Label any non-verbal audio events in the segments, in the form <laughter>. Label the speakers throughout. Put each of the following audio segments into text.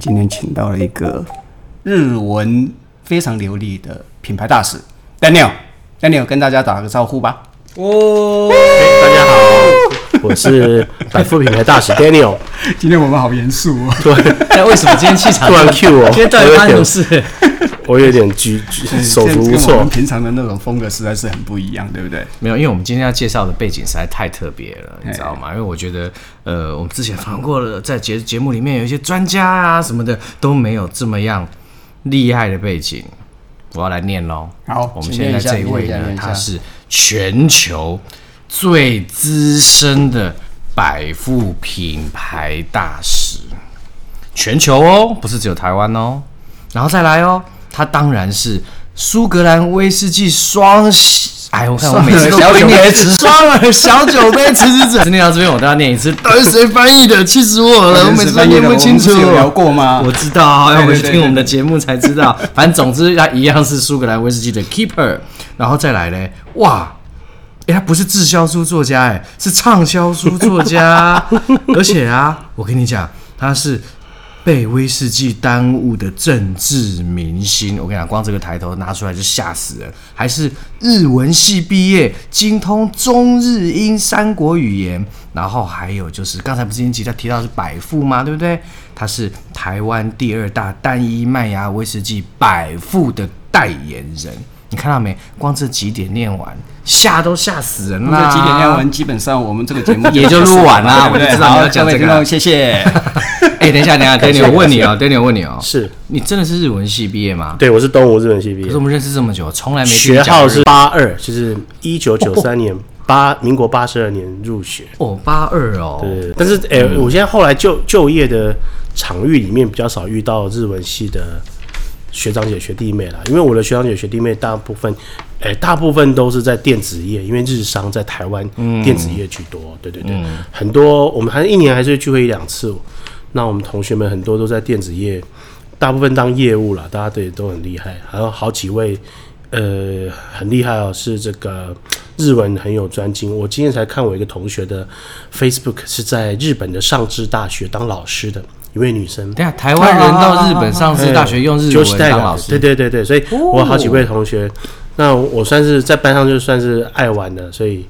Speaker 1: 今天请到了一个日文非常流利的品牌大使 Daniel，Daniel 跟大家打个招呼吧。
Speaker 2: 哦，大家好，我是百富品牌大使 Daniel。<laughs>
Speaker 1: 今天我们好严肃哦。
Speaker 2: 对，
Speaker 3: 那为什么今天气场
Speaker 2: 突然 Q 我？
Speaker 3: 今天到底发生什么事？
Speaker 2: 我有点举举 <laughs> 手足无措。
Speaker 1: 平常的那种风格实在是很不一样，对不对？
Speaker 3: 没有，因为我们今天要介绍的背景实在太特别了，你知道吗？因为我觉得，呃，我们之前访过了，在节节目里面有一些专家啊什么的都没有这么样厉害的背景。我要来念喽。
Speaker 1: 好，
Speaker 3: 我们现在这一位呢，他是全球最资深的百富品牌大使，全球哦，不是只有台湾哦。然后再来哦。他当然是苏格兰威士忌双喜，哎，我看我每次都小酒杯双耳小酒杯持之者。<laughs> 念到这边，我都要念一次。到底谁翻译的？气死我了！我每次都念不清楚。
Speaker 1: 有聊过吗？
Speaker 3: 我知道，要回去听我们的节目才知道。反正总之，他一样是苏格兰威士忌的 Keeper。然后再来嘞，哇，哎，他不是滞销书作家，哎，是畅销书作家。<laughs> 而且啊，我跟你讲，他是。被威士忌耽误的政治明星，我跟你讲，光这个抬头拿出来就吓死人。还是日文系毕业，精通中日英三国语言，然后还有就是刚才不是已经提到提到是百富吗？对不对？他是台湾第二大单一麦芽威士忌百富的代言人。你看到没？光这几点念完，吓都吓死人了。
Speaker 1: 这几点念完，基本上我们这个节目
Speaker 3: 也就录完了。我就知道你要讲这个，
Speaker 1: 谢谢。
Speaker 3: 哎，等一下，等一下，<laughs> Daniel，我问你哦，Daniel，我问你哦，
Speaker 2: 是你
Speaker 3: 真的是日文系毕业吗？
Speaker 2: 对，我是东吴日文系毕业。
Speaker 3: 可是我们认识这么久，从来没
Speaker 2: 学号是八二，就是一九九三年八民国八十二年入学。
Speaker 3: 哦，八二哦。
Speaker 2: 对，但是哎，我现在后来就就业的场域里面比较少遇到日文系的。学长姐、学弟妹啦，因为我的学长姐、学弟妹大部分，哎、欸，大部分都是在电子业，因为日商在台湾电子业居多，嗯、对对对，嗯、很多我们还是一年还是会聚会一两次。那我们同学们很多都在电子业，大部分当业务啦，大家对都很厉害，还有好几位，呃，很厉害哦，是这个日文很有专精。我今天才看我一个同学的 Facebook 是在日本的上智大学当老师的。一位女生，
Speaker 3: 对啊，台湾人到日本上智大学用日文当老师，
Speaker 2: 对对对对，所以我好几位同学，哦、那我算是在班上就算是爱玩的，所以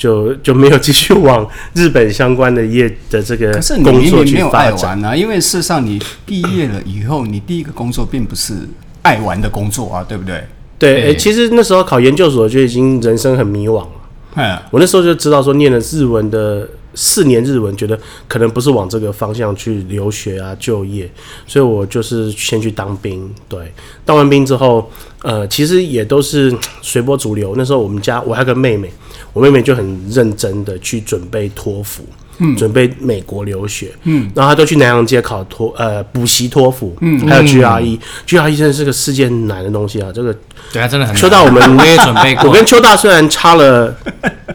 Speaker 2: 就就没有继续往日本相关的业的这个工作去发展
Speaker 1: 啊。因为事实上你毕业了以后，你第一个工作并不是爱玩的工作啊，对不对？
Speaker 2: 对，哎、欸，其实那时候考研究所就已经人生很迷惘了。嗯，我那时候就知道说念了日文的。四年日文，觉得可能不是往这个方向去留学啊、就业，所以我就是先去当兵。对，当完兵之后，呃，其实也都是随波逐流。那时候我们家我还有个妹妹，我妹妹就很认真的去准备托福。嗯，准备美国留学，嗯，然后他都去南洋街考托，呃，补习托福，嗯，还有 GRE，GRE 真的是个世界难的东西啊，这个
Speaker 3: 对啊，真的很难。
Speaker 2: 秋大，我们
Speaker 3: 我也准备过，
Speaker 2: 我跟秋大虽然差了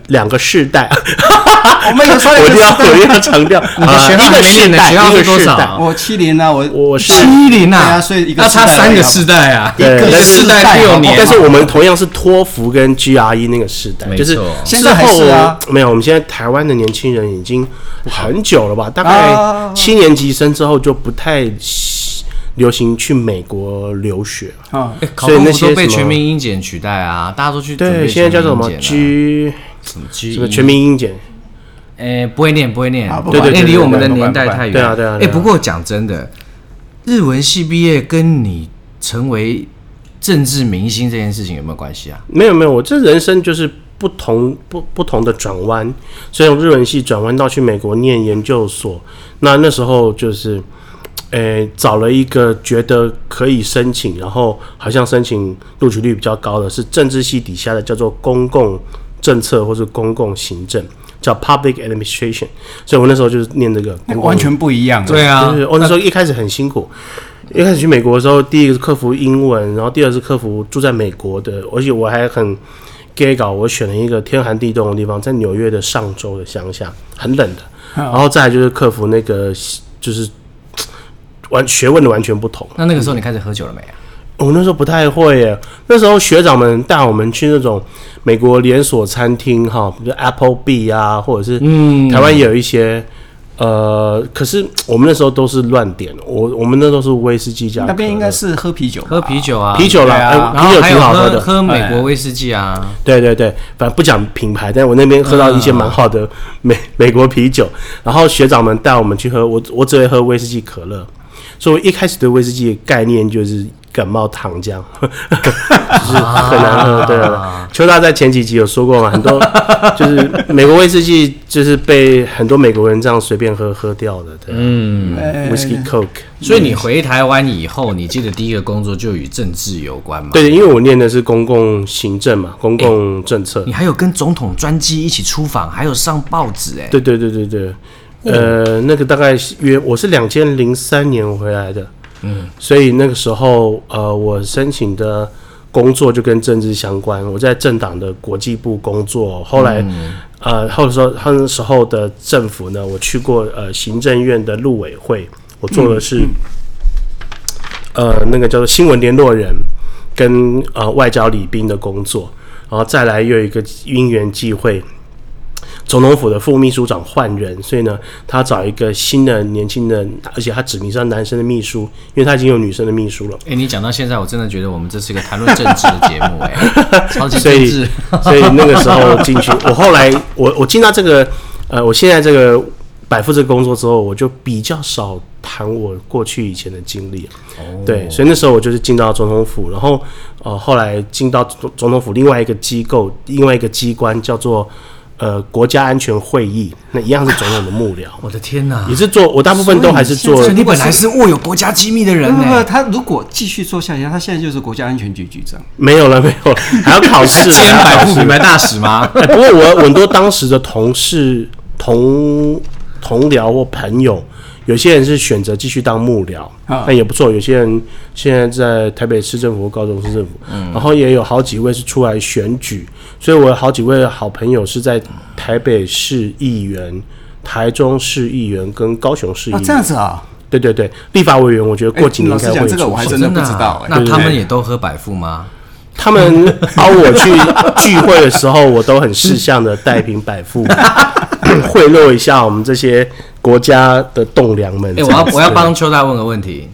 Speaker 2: 两个世代，<laughs>
Speaker 1: 我们有差两个世代，
Speaker 2: 我一定要强调，你的学号
Speaker 3: 没念的学号是多少？
Speaker 1: 我七零啊，我
Speaker 2: 我是
Speaker 3: 七零啊，
Speaker 1: 所以一个
Speaker 3: 那差三个世代啊，
Speaker 2: 一个
Speaker 3: 世代六年，
Speaker 2: 但是我们同样是托福跟 GRE 那个世代，就是
Speaker 1: 现在还是啊，
Speaker 2: 没有，我们现在台湾的年轻人已经很久。了吧？大概七年级生之后就不太流行去美国留学啊，
Speaker 3: 所以那些被全民英检取代啊，大家都去
Speaker 2: 对，现在叫做什么 G 什么 G 什么全民英检？
Speaker 3: 哎，不会念，不会念，
Speaker 2: 对对，
Speaker 3: 离我们的年代太远。
Speaker 2: 对啊，对啊。
Speaker 3: 哎，不过讲真的，日文系毕业跟你成为政治明星这件事情有没有关系啊？
Speaker 2: 没有没有，我这人生就是。不同不不同的转弯，所以从日文系转弯到去美国念研究所，那那时候就是，诶、欸，找了一个觉得可以申请，然后好像申请录取率比较高的是政治系底下的叫做公共政策或是公共行政，叫 Public Administration，所以我那时候就是念这个
Speaker 1: 完全不一样。
Speaker 3: 对啊，
Speaker 2: 就是我那时候一开始很辛苦，一开始去美国的时候，第一个是克服英文，然后第二是克服住在美国的，而且我还很。给稿，我选了一个天寒地冻的地方，在纽约的上周的乡下，很冷的。然后再来就是克服那个，就是完学问的完全不同。
Speaker 3: 那那个时候你开始喝酒了没啊？
Speaker 2: 我、那时候不太会耶。那时候学长们带我们去那种美国连锁餐厅，哈，比如 Applebee 啊，或者是嗯，台湾也有一些呃，可是我们那时候都是乱点，我我们那都是威士忌加。
Speaker 1: 那边应该是喝啤酒，
Speaker 3: 喝啤酒啊，
Speaker 2: 啤酒啦，
Speaker 1: 啊
Speaker 2: 哎啤酒
Speaker 3: 然后还有
Speaker 2: 挺好喝的。
Speaker 3: 喝美国威士忌啊。
Speaker 2: 对对对，反正不讲品牌，但我那边喝到一些蛮好的美、美国啤酒。然后学长们带我们去喝，我我只会喝威士忌可乐，所以我一开始对威士忌的概念就是。感冒糖浆，<laughs> 就是很难喝。对啊，邱大在前几集有说过嘛，很多 <laughs> 就是美国威士忌，就是被很多美国人这样随便喝喝掉的。对，嗯，Whisky Coke。
Speaker 3: 所以你回台湾以后，你记得第一个工作就与政治有关吗？
Speaker 2: 对，因为我念的是公共行政嘛，公共政策。
Speaker 3: 你还有跟总统专机一起出访，还有上报纸哎。
Speaker 2: 对对对对对，呃，那个大概约我是两千零三年回来的。嗯，所以那个时候，呃，我申请的工作就跟政治相关。我在政党的国际部工作，后来，嗯、呃，后时候他那时候的政府呢，我去过呃行政院的陆委会，我做的是，嗯、呃，那个叫做新闻联络人跟呃外交礼宾的工作，然后再来又有一个因缘际会。总统府的副秘书长换人，所以呢，他找一个新的年轻的，而且他指名是男生的秘书，因为他已经有女生的秘书了。
Speaker 3: 哎、欸，你讲到现在，我真的觉得我们这是一个谈论政治的节目，哎，超级政治。
Speaker 2: 所以，所以那个时候进去，我后来我我进到这个呃，我现在这个百富这个工作之后，我就比较少谈我过去以前的经历。哦，对，所以那时候我就是进到总统府，然后呃，后来进到总总统府另外一个机构，另外一个机关叫做。呃，国家安全会议那一样是总统的幕僚。
Speaker 3: 我的天哪，
Speaker 2: 你是做，我大部分都还是做。
Speaker 3: 所以你本来是握有国家机密的人呢。
Speaker 1: 他如果继续做下去，他现在就是国家安全局局长。
Speaker 2: 没有了，没有了，<laughs> 还要考试，<laughs>
Speaker 3: 兼百富品牌大使吗？
Speaker 2: 欸、<laughs> 不过我很多当时的同事、同同僚或朋友。有些人是选择继续当幕僚，那也不错。有些人现在在台北市政府高雄市政府，嗯，然后也有好几位是出来选举，所以我有好几位好朋友是在台北市议员、台中市议员跟高雄市议员。
Speaker 1: 这样子啊？
Speaker 2: 对对对，立法委员，我觉得过几年应该会出。
Speaker 1: 这个我还真的不知道。
Speaker 3: 那他们也都喝百富吗？
Speaker 2: 他们 <laughs> 邀我去聚会的时候，我都很识相的带瓶百富。<laughs> 贿赂一下我们这些国家的栋梁们。哎、
Speaker 3: 欸，我要我要帮邱大问个问题。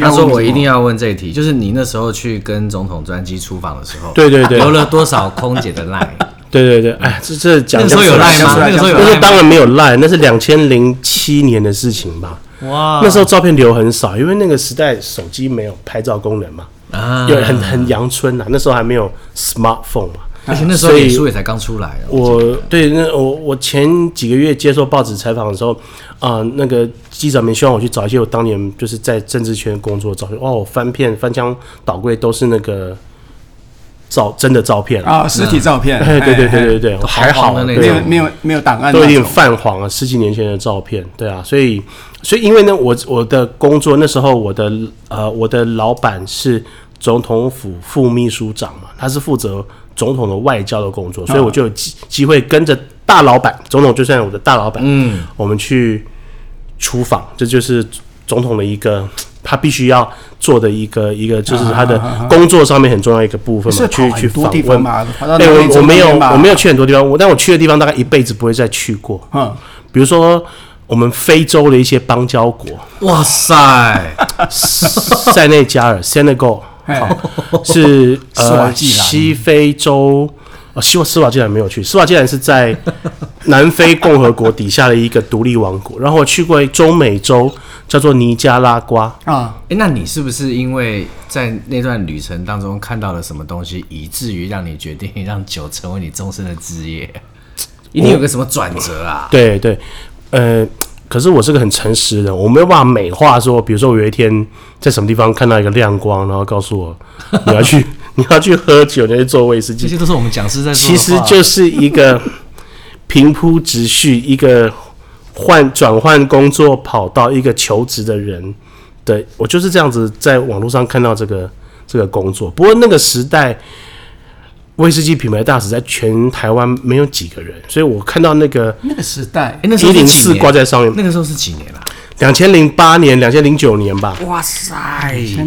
Speaker 3: 他说我一定要问这一题，就是你那时候去跟总统专机出访的时候，
Speaker 2: 对对对，
Speaker 3: 留了多少空姐的赖？
Speaker 2: 对对对，哎，这这讲
Speaker 3: 那时候有赖吗？那个时候有赖？
Speaker 2: 那当然没有赖，那是两千零七年的事情吧。哇，那时候照片留很少，因为那个时代手机没有拍照功能嘛，啊，有很很阳春呐，那时候还没有 smartphone 嘛。
Speaker 3: 而且那时候脸书也才刚出来。
Speaker 2: 我对那我我前几个月接受报纸采访的时候，啊、呃，那个记者们希望我去找一些我当年就是在政治圈工作的照片。哇，我翻遍翻箱倒柜都是那个照真的照片
Speaker 1: 啊，实体照片。
Speaker 2: 对对对对对对，还好
Speaker 3: 的那
Speaker 2: 个，
Speaker 1: 没有没有没有档案，
Speaker 2: 都有点泛黄了，十几年前的照片。对啊，所以所以因为呢，我我的工作那时候我的呃我的老板是总统府副秘书长嘛，他是负责。总统的外交的工作，所以我就有机机会跟着大老板，总统就算我的大老板，嗯，我们去出访，这就是总统的一个他必须要做的一个一个，就是他的工作上面很重要一个部分嘛，去去访问嘛。对，我我没有我没有去很多地方，我但我去的地方大概一辈子不会再去过。嗯，比如说我们非洲的一些邦交国，
Speaker 3: 哇塞，
Speaker 2: 塞内加尔 Senegal。好，是呃西非洲，呃西斯瓦济兰没有去，斯瓦济兰是在南非共和国底下的一个独立王国。然后我去过中美洲，叫做尼加拉瓜
Speaker 3: 啊。哎、欸，那你是不是因为在那段旅程当中看到了什么东西，以至于让你决定让酒成为你终身的职业？一定有个什么转折啊？
Speaker 2: 对对，呃。可是我是个很诚实的人，我没有办法美化说，比如说我有一天在什么地方看到一个亮光，然后告诉我你要去 <laughs> 你要去喝酒，你要去做威士忌，
Speaker 3: 这些都是我们讲师在说。
Speaker 2: 其实就是一个 <laughs> 平铺直叙，一个换转换工作跑到，一个求职的人的，我就是这样子在网络上看到这个这个工作。不过那个时代。威士忌品牌大使在全台湾没有几个人，所以我看到那个
Speaker 1: 那个时代，
Speaker 3: 那时候一零
Speaker 2: 四挂在上面，
Speaker 3: 那个时候是几年了？
Speaker 2: 两千零八年、两千零九年吧。
Speaker 3: 哇塞，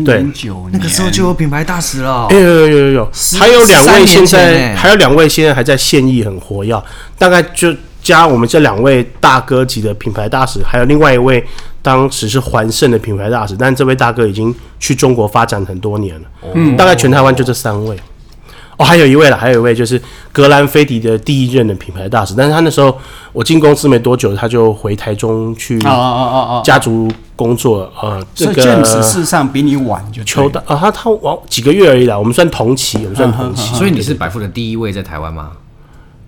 Speaker 1: 对，
Speaker 3: 那个时候就有品牌大使了。
Speaker 2: 有有有有有，还有两位现在还有两位现在还在现役很活跃，大概就加我们这两位大哥级的品牌大使，还有另外一位当时是环胜的品牌大使，但这位大哥已经去中国发展很多年了。嗯，大概全台湾就这三位。哦，还有一位了，还有一位就是格兰菲迪的第一任的品牌大使，但是他那时候我进公司没多久，他就回台中去哦哦哦哦家族工作。呃，这个
Speaker 1: James 事实上比你晚就
Speaker 2: 秋大啊，他他晚几个月而已啦，我们算同期，我们算同期。
Speaker 3: 所以你是百富的第一位在台湾吗？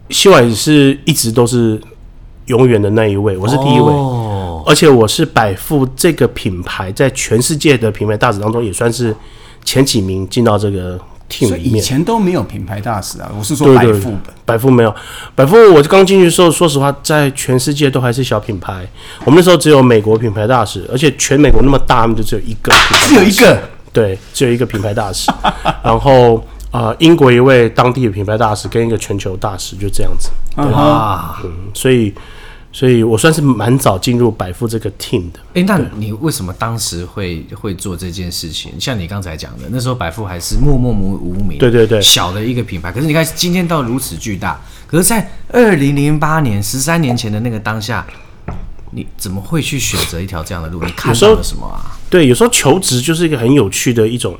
Speaker 2: 希望也是一直都是永远的那一位，我是第一位，哦、而且我是百富这个品牌在全世界的品牌大使当中也算是前几名进到这个面。
Speaker 1: 以前都没有品牌大使啊，我是说百富，
Speaker 2: 百富没有，百富我刚进去的时候，说实话，在全世界都还是小品牌。我们那时候只有美国品牌大使，而且全美国那么大，他们就只有一个，
Speaker 1: 只有一个，
Speaker 2: 对，只有一个品牌大使，<laughs> 然后。啊、呃，英国一位当地的品牌大使跟一个全球大使就这样子，对吧？嗯，所以，所以我算是蛮早进入百富这个 team 的。
Speaker 3: 哎、欸，那你为什么当时会会做这件事情？像你刚才讲的，那时候百富还是默默无无名，
Speaker 2: 对对对，
Speaker 3: 小的一个品牌。可是你看今天到如此巨大，可是，在二零零八年十三年前的那个当下，你怎么会去选择一条这样的路？你看到了什么啊？
Speaker 2: 对，有时候求职就是一个很有趣的一种。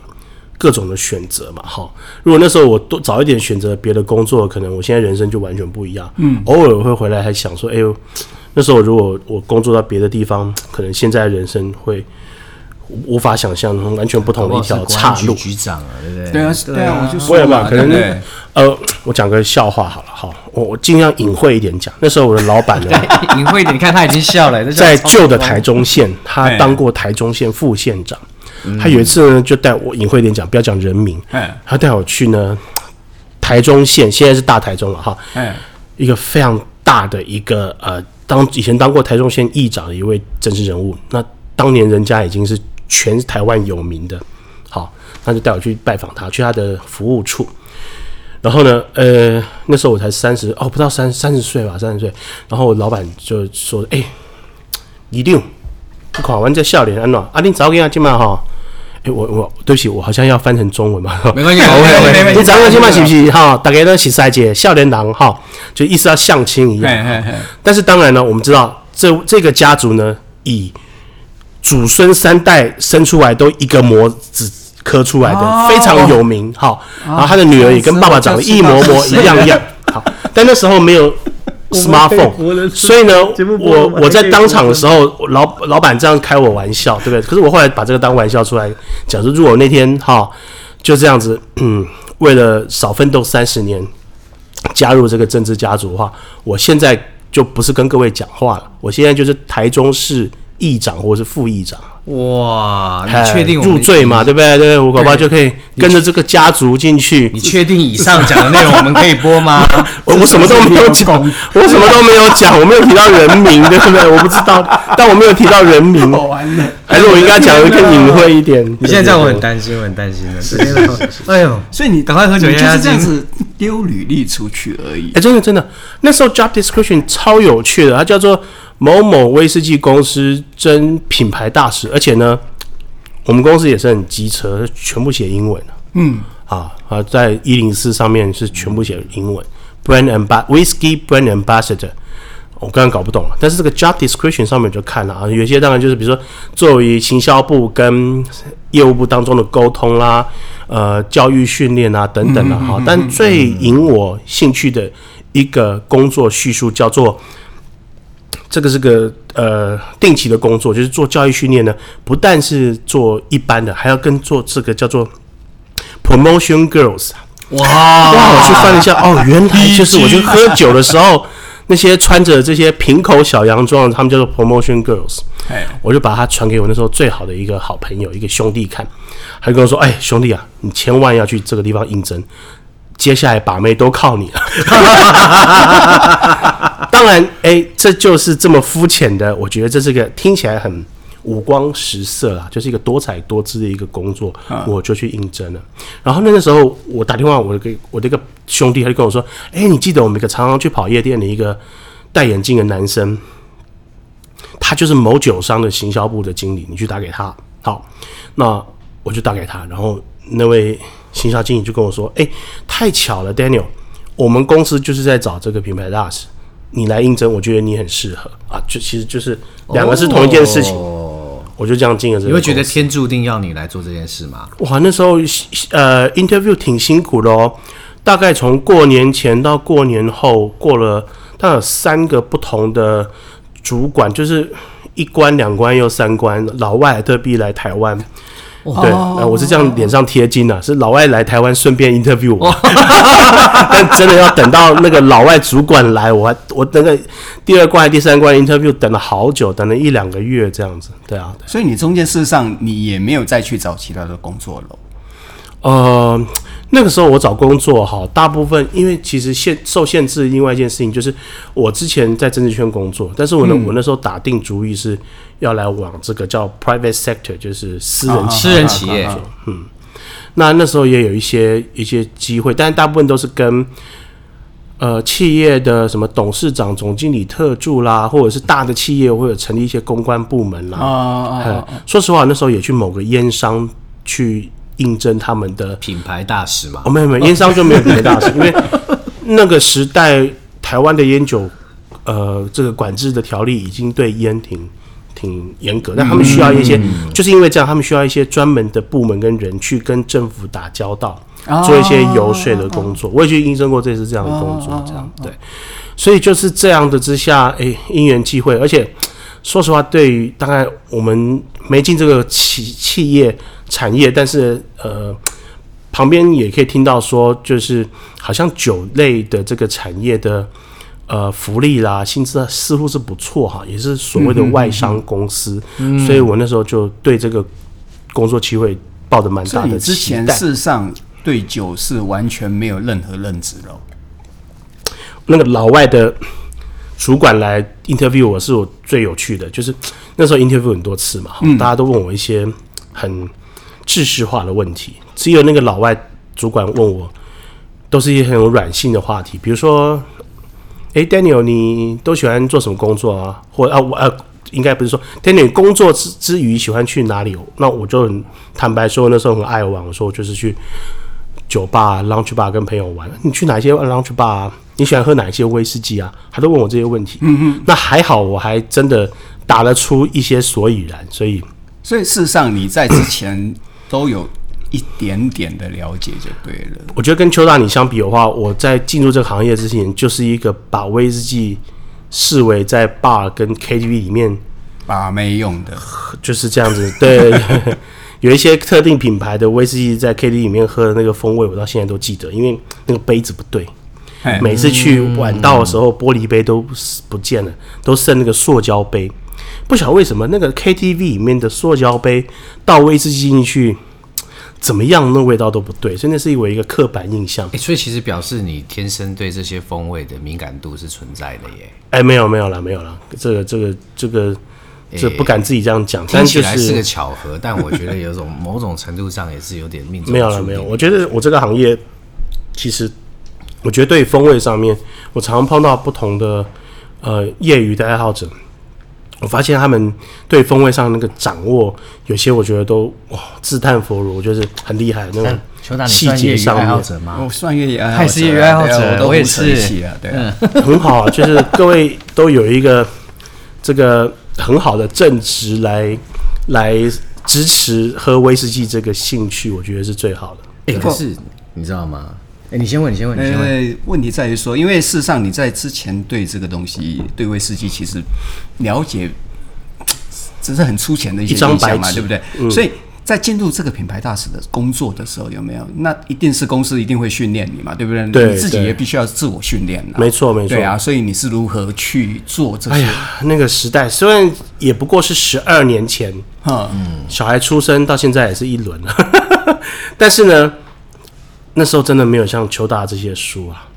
Speaker 2: 各种的选择嘛，哈。如果那时候我多早一点选择别的工作，可能我现在人生就完全不一样。嗯，偶尔会回来还想说，哎呦，那时候如果我工作到别的地方，可能现在人生会无法想象完全不同的一条岔路。
Speaker 3: 局长啊，对不对？
Speaker 1: 对啊，对啊，我就
Speaker 2: 说嘛，可能呃，我讲个笑话好了，哈，我我尽量隐晦一点讲。那时候我的老板呢，<laughs>
Speaker 3: 隐晦一点，你看他已经笑了，
Speaker 2: 在旧的台中县，他当过台中县副县长。他有一次呢，就带我隐晦点讲，不要讲人名。哎他带我去呢，台中县，现在是大台中了哈。哎一个非常大的一个呃，当以前当过台中县议长的一位政治人物，那当年人家已经是全台湾有名的。好，他就带我去拜访他，去他的服务处。然后呢，呃，那时候我才三十哦，不到三三十岁吧，三十岁。然后我老板就说：“哎，一定。”看完这笑脸安暖，啊，你早给他进嘛哈？哎、欸，我我对不起，我好像要翻成中文嘛。
Speaker 3: 没关系，<laughs> 没关系。
Speaker 2: 你早给他进嘛，是不是哈？大家都是赛姐笑脸郎哈，就意思要相亲一样。嘿嘿嘿，但是当然呢，我们知道这这个家族呢，以祖孙三代生出来都一个模子刻出来的，哦、非常有名。好，然后他的女儿也跟爸爸长得一模模一样一样。好，但那时候没有。smartphone，所以呢，我我在当场的时候，老老板这样开我玩笑，对不对？可是我后来把这个当玩笑出来讲，说如果那天哈就这样子，嗯，为了少奋斗三十年，加入这个政治家族的话，我现在就不是跟各位讲话了，我现在就是台中市议长或是副议长。
Speaker 3: 哇，你确定
Speaker 2: 入赘嘛？对不对？对，我搞不好就可以跟着这个家族进去。
Speaker 3: 你确定以上讲的内容我们可以播吗？<laughs>
Speaker 2: 我我什么都没有讲，我什么都没有讲，我没有提到人名，对不对？我不知道，但我没有提到人名。还是我应该讲的更隐晦一点？<laughs>
Speaker 3: 你现在这样我很担心，我很担心的。是，<laughs> 哎呦，
Speaker 1: 所以你赶快喝酒，就是这样子丢履历出去而已。
Speaker 2: 哎，真的真的，那时候 job description 超有趣的，它叫做。某某威士忌公司争品牌大使，而且呢，我们公司也是很机车，全部写英文。嗯，啊啊，在一零四上面是全部写英文。Brand and b Whisky Brand Ambassador，我刚刚搞不懂了，但是这个 Job Description 上面就看了啊，有些当然就是比如说作为行销部跟业务部当中的沟通啦，呃，教育训练啊等等的哈。但最引我兴趣的一个工作叙述叫做。这个是个呃定期的工作，就是做教育训练呢，不但是做一般的，还要跟做这个叫做 promotion girls。哇哇！我去翻了一下，哦，原来就是我去喝酒的时候，那些穿着这些瓶口小洋装，他们叫做 promotion girls。哎，我就把它传给我那时候最好的一个好朋友，一个兄弟看，还跟我说：“哎，兄弟啊，你千万要去这个地方应征。”接下来把妹都靠你了。<laughs> 当然，哎、欸，这就是这么肤浅的。我觉得这是个听起来很五光十色啊，就是一个多彩多姿的一个工作，我就去应征了。然后那个时候，我打电话，我的我的一个兄弟他就跟我说：“哎、欸，你记得我们一个常常去跑夜店的一个戴眼镜的男生，他就是某酒商的行销部的经理，你去打给他。”好，那我就打给他，然后那位。行销经理就跟我说：“哎、欸，太巧了，Daniel，我们公司就是在找这个品牌大使，你来应征，我觉得你很适合啊，就其实就是两个是同一件事情，
Speaker 3: 哦、
Speaker 2: 我就这样进了这个。
Speaker 3: 你会觉得天注定要你来做这件事吗？
Speaker 2: 哇，那时候呃，interview 挺辛苦的哦，大概从过年前到过年后过了，大概有三个不同的主管，就是一关、两关又三关，老外特地来台湾。对，呃，我是这样脸上贴金的，是老外来台湾顺便 interview 我，<laughs> 但真的要等到那个老外主管来，我还我那个第二关、第三关 interview 等了好久，等了一两个月这样子。对啊，对，
Speaker 1: 所以你中间事实上你也没有再去找其他的工作了。
Speaker 2: 呃，那个时候我找工作哈，大部分因为其实限受限制，另外一件事情就是我之前在政治圈工作，但是我呢，嗯、我那时候打定主意是要来往这个叫 private sector，就是私人
Speaker 3: 私人企业。
Speaker 2: 嗯，那那时候也有一些一些机会，但大部分都是跟呃企业的什么董事长、总经理、特助啦，或者是大的企业，或者成立一些公关部门啦。啊啊啊！说实话，那时候也去某个烟商去。应征他们的
Speaker 3: 品牌大使嘛？
Speaker 2: 哦，没有没有，<laughs> 烟商就没有品牌大使，因为那个时代台湾的烟酒，呃，这个管制的条例已经对烟挺挺严格，但他们需要一些，嗯、就是因为这样，他们需要一些专门的部门跟人去跟政府打交道，哦、做一些游说的工作。哦、我也去应征过这次这样的工作，哦、这样对，所以就是这样的之下，哎、欸，因缘际会，而且说实话，对于大概我们没进这个企企业。产业，但是呃，旁边也可以听到说，就是好像酒类的这个产业的呃福利啦，薪资似乎是不错哈，也是所谓的外商公司，所以我那时候就对这个工作机会抱着蛮大的期待。
Speaker 1: 之前事实上对酒是完全没有任何认知的。
Speaker 2: 那个老外的主管来 interview 我是我最有趣的，就是那时候 interview 很多次嘛，嗯大家都问我一些很。知识化的问题，只有那个老外主管问我，都是一些很有软性的话题，比如说，哎，Daniel，你都喜欢做什么工作啊？或啊，我呃，应该不是说，Daniel 工作之之余喜欢去哪里？那我就很坦白说，那时候很爱玩，我说我就是去酒吧、lunch bar 跟朋友玩。你去哪些 lunch bar 啊？你喜欢喝哪一些威士忌啊？他都问我这些问题。嗯嗯，那还好，我还真的答得出一些所以然，所以，
Speaker 1: 所以事实上你在之前。都有一点点的了解就对了。
Speaker 2: 我觉得跟邱大你相比的话，我在进入这个行业之前，就是一个把威士忌视为在 bar 跟 KTV 里面
Speaker 1: 把妹用的，
Speaker 2: 就是这样子。<laughs> 对，有一些特定品牌的威士忌在 KTV 里面喝的那个风味，我到现在都记得，因为那个杯子不对。每次去晚到的时候，玻璃杯都不见了，都剩那个塑胶杯。不晓得为什么那个 KTV 里面的塑胶杯倒威士忌进去怎么样，那味道都不对，所以那是我一个刻板印象。
Speaker 3: 所以其实表示你天生对这些风味的敏感度是存在的耶。
Speaker 2: 哎、欸，没有没有了，没有了，这个这个这个这不敢自己这样讲。
Speaker 3: 听起来是个巧合，但我觉得有种某种程度上也是有点命中。<laughs>
Speaker 2: 没有了，没有。我觉得我这个行业其实，我觉得对风味上面，我常常碰到不同的呃业余的爱好者。我发现他们对风味上那个掌握，有些我觉得都哇自叹弗如，就是很厉害的那种细节上面。
Speaker 1: 我算业余爱好者，
Speaker 3: 还是业余爱好者，
Speaker 1: 我也是。对，<laughs>
Speaker 2: 很好啊，就是各位都有一个这个很好的正直来来支持喝威士忌这个兴趣，我觉得是最好的。
Speaker 3: 哎，可是你知道吗？哎，你先问，你先问，你先问。
Speaker 1: 呃，问题在于说，因为事实上你在之前对这个东西，对威士忌其实了解只是很粗浅的一些印象嘛，对不对？嗯、所以在进入这个品牌大使的工作的时候，有没有？那一定是公司一定会训练你嘛，对不对？
Speaker 2: 对，
Speaker 1: 你自己也必须要自我训练。
Speaker 2: 没错，没错。
Speaker 1: 对啊，所以你是如何去做这些？
Speaker 2: 哎呀，那个时代虽然也不过是十二年前，嗯，小孩出生到现在也是一轮了，<laughs> 但是呢。那时候真的没有像邱大这些书啊，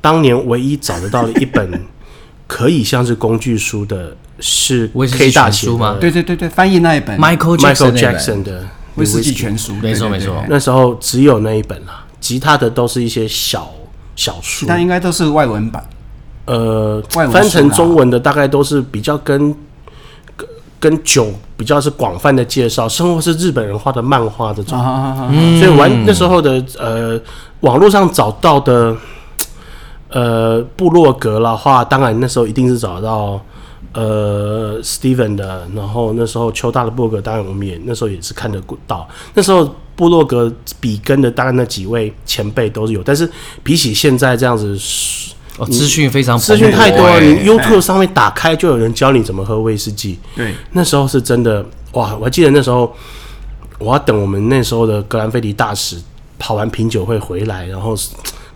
Speaker 2: 当年唯一找得到的一本 <laughs> 可以像是工具书的是 K 大书吗？
Speaker 1: 对对对对，翻译那一本
Speaker 3: Michael
Speaker 2: Jackson 的
Speaker 1: 威士忌全书，
Speaker 3: 没错没错。
Speaker 2: 那时候只有那一本啊，其他的都是一些小小书，
Speaker 1: 但应该都是外文版。
Speaker 2: 呃，翻成中文的大概都是比较跟。跟酒比较是广泛的介绍，生活是日本人画的漫画这种，所以玩那时候的呃网络上找到的呃，部落格的话，当然那时候一定是找到呃 Steven 的，然后那时候邱大的部落格，当然我们也那时候也是看得到。那时候部落格比跟的，当然那几位前辈都是有，但是比起现在这样子，
Speaker 3: 哦，资讯非常
Speaker 2: 资讯太多了，你 YouTube 上面打开就有人教你怎么喝威士忌。
Speaker 1: 对，
Speaker 2: 那时候是真的哇！我还记得那时候，我要等我们那时候的格兰菲迪大使跑完品酒会回来，然后。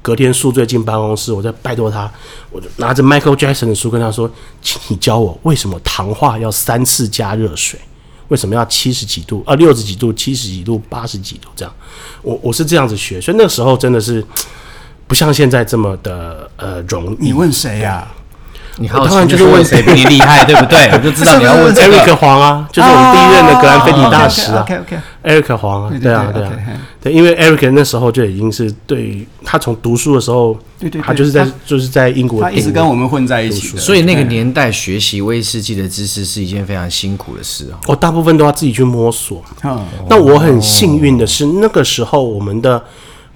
Speaker 2: 隔天宿醉进办公室，我再拜托他，我就拿着 Michael Jackson 的书跟他说：“请你教我为什么糖化要三次加热水，<laughs> 为什么要七十几度啊，六十几度、七十几度、八十几度这样？”我我是这样子学，所以那个时候真的是不像现在这么的呃容易。
Speaker 1: 你问谁呀？
Speaker 3: 你当然就是问谁比你厉害，对不对？<laughs> 我就知道你要问
Speaker 2: Eric 黄啊，就是我们第一任的格兰菲迪大师啊。Eric 黄啊，对啊对啊，对，因为 Eric 那时候就已经是对他从读书的时候，对对，他就是在就是在英国，
Speaker 1: 他一直跟我们混在一起，
Speaker 3: 所以那个年代学习威士忌的知识是一件非常辛苦的事哦。
Speaker 2: 我大部分都要自己去摸索。那我很幸运的是，那个时候我们的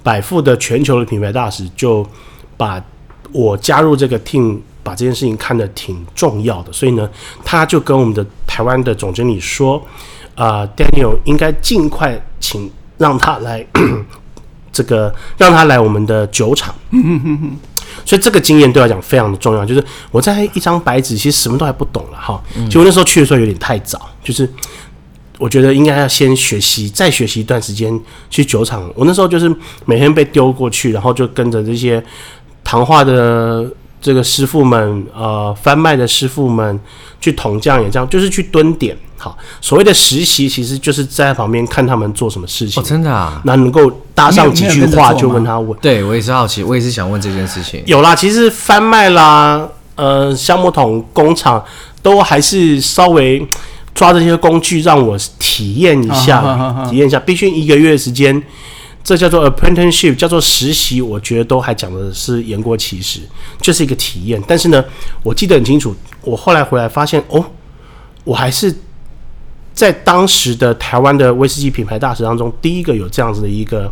Speaker 2: 百富的全球的品牌大使就把我加入这个 team。把这件事情看得挺重要的，所以呢，他就跟我们的台湾的总经理说：“啊、呃，Daniel 应该尽快请让他来，这个让他来我们的酒厂。”所以这个经验对我来讲非常的重要。就是我在一张白纸，其实什么都还不懂了哈。结果那时候去的时候有点太早，就是我觉得应该要先学习，再学习一段时间去酒厂。我那时候就是每天被丢过去，然后就跟着这些糖化的。这个师傅们，呃，贩卖的师傅们去桶匠也这样，就是去蹲点。好，所谓的实习，其实就是在旁边看他们做什么事情。
Speaker 3: 哦，真的啊？
Speaker 2: 那能够搭上几句话就问他问。
Speaker 3: 对，我也是好奇，我也是想问这件事情。
Speaker 2: 有啦，其实贩卖啦，呃，橡木桶工厂都还是稍微抓这些工具让我体验一下，啊、体验一下，必须一个月时间。这叫做 apprenticeship，叫做实习，我觉得都还讲的是言过其实，就是一个体验。但是呢，我记得很清楚，我后来回来发现，哦，我还是在当时的台湾的威士忌品牌大使当中，第一个有这样子的一个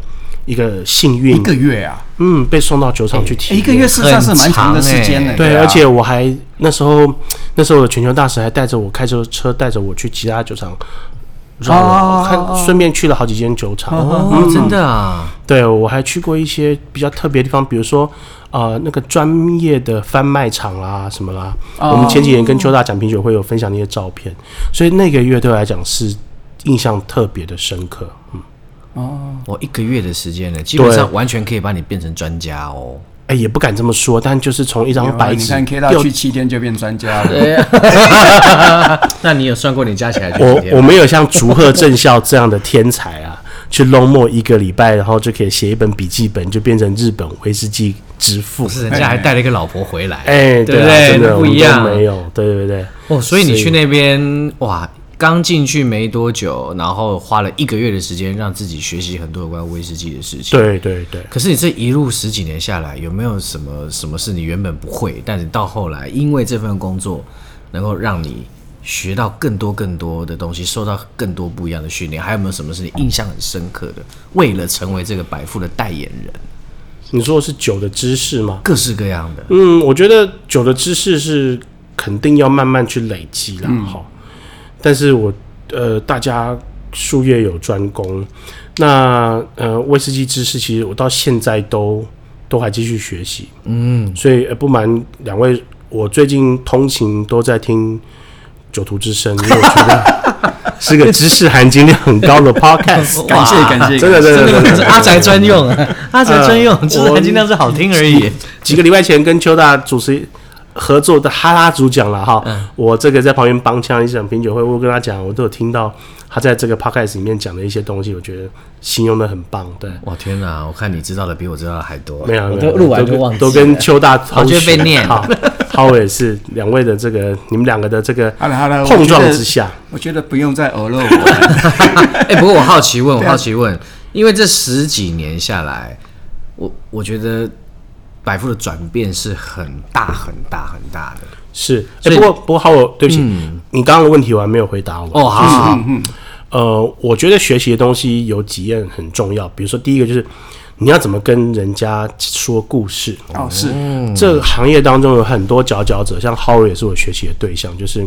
Speaker 2: 一个幸运。
Speaker 1: 一个月啊，
Speaker 2: 嗯，被送到酒厂去体验。
Speaker 1: 一个月事实上是蛮长的时间的。
Speaker 2: 对，而且我还那时候那时候的全球大使还带着我开着车带着我去其他酒厂。哦，看，顺便去了好几间酒厂
Speaker 3: 哦，嗯、真的啊？
Speaker 2: 对，我还去过一些比较特别的地方，比如说呃，那个专业的贩卖场啊，什么啦。哦、我们前几年跟邱大讲品酒会有分享那些照片，所以那个月对我来讲是印象特别的深刻。嗯，
Speaker 3: 哦，我一个月的时间呢，基本上完全可以把你变成专家哦。
Speaker 2: 哎，也不敢这么说，但就是从一张白纸，你
Speaker 1: 看 K 大去七天就变专家了。
Speaker 3: 对啊、<laughs> 那你有算过你加起来？
Speaker 2: 我我没有像竹鹤正孝这样的天才啊，<laughs> 去 long more 一个礼拜，然后就可以写一本笔记本，就变成日本威士忌之父。
Speaker 3: 是，人家还带了一个老婆回来，
Speaker 2: 哎，对不对？
Speaker 3: 真的不一样，
Speaker 2: 没有，对对对。
Speaker 3: 哦，所以你去那边哇。刚进去没多久，然后花了一个月的时间让自己学习很多有关威士忌的事情。
Speaker 2: 对对对。
Speaker 3: 可是你这一路十几年下来，有没有什么什么是你原本不会，但是到后来因为这份工作能够让你学到更多更多的东西，受到更多不一样的训练？还有没有什么是你印象很深刻的？为了成为这个百富的代言人，
Speaker 2: 你说的是酒的知识吗？
Speaker 3: 各式各样的。
Speaker 2: 嗯，我觉得酒的知识是肯定要慢慢去累积了。好、嗯。但是我呃，大家术业有专攻，那呃，威士忌知识其实我到现在都都还继续学习，嗯，所以不瞒两位，我最近通勤都在听酒徒之声，因为我觉得 <laughs> 是个知识含金量很高的 <laughs> podcast，
Speaker 1: 感谢感谢，
Speaker 2: 真的真的真的
Speaker 3: 是阿宅专用，阿宅专用，知识含金量是好听而已。
Speaker 2: 几个礼拜前跟邱大主持。合作的哈拉主讲了哈，嗯、我这个在旁边帮腔一场品酒会，我跟他讲，我都有听到他在这个 podcast 里面讲的一些东西，我觉得形容的很棒。对，
Speaker 3: 哇天哪，我看你知道的比我知道的还多。
Speaker 2: 没有，
Speaker 3: 我都录完就忘记，
Speaker 2: 都跟邱大
Speaker 3: 同学被念。<laughs>
Speaker 2: 好，好也是两位的这个，你们两个的这个碰撞之下，
Speaker 1: 我觉得不用再偶露我。<laughs>
Speaker 3: 哎，不过我好奇问，我好奇问，因为这十几年下来，我我觉得。百富的转变是很大很大很大的，
Speaker 2: 是。哎，不过不过好，我对不起，你刚刚的问题我还没有回答我。
Speaker 3: 哦，好好。
Speaker 2: 呃，我觉得学习的东西有几样很重要，比如说第一个就是你要怎么跟人家说故事？
Speaker 1: 哦，是，
Speaker 2: 这个行业当中有很多佼佼者，像 Howard 也是我学习的对象，就是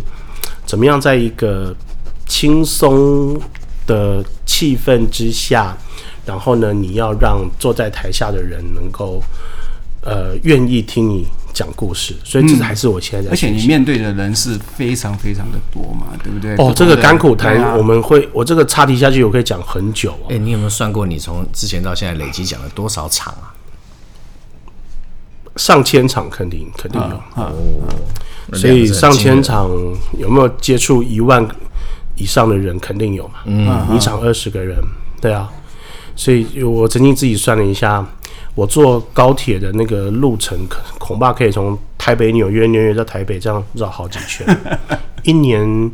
Speaker 2: 怎么样在一个轻松的气氛之下，然后呢，你要让坐在台下的人能够呃愿意听你讲故事，所以这还是我现在在、嗯。
Speaker 1: 而且你面对的人是非常非常的多嘛，对不对？
Speaker 2: 哦，这个甘苦谈我们会，我这个插题下去，我可以讲很久、哦。
Speaker 3: 哎、欸，你有没有算过你从之前到现在累计讲了多少场啊？
Speaker 2: 上千场肯定肯定有、啊啊、
Speaker 3: 哦，
Speaker 2: 所以上千场有没有接触一万以上的人肯定有嘛？嗯，一场二十个人，对啊。所以我曾经自己算了一下。我坐高铁的那个路程，恐怕可以从台北、纽约、纽约到台北这样绕好几圈，<laughs> 一年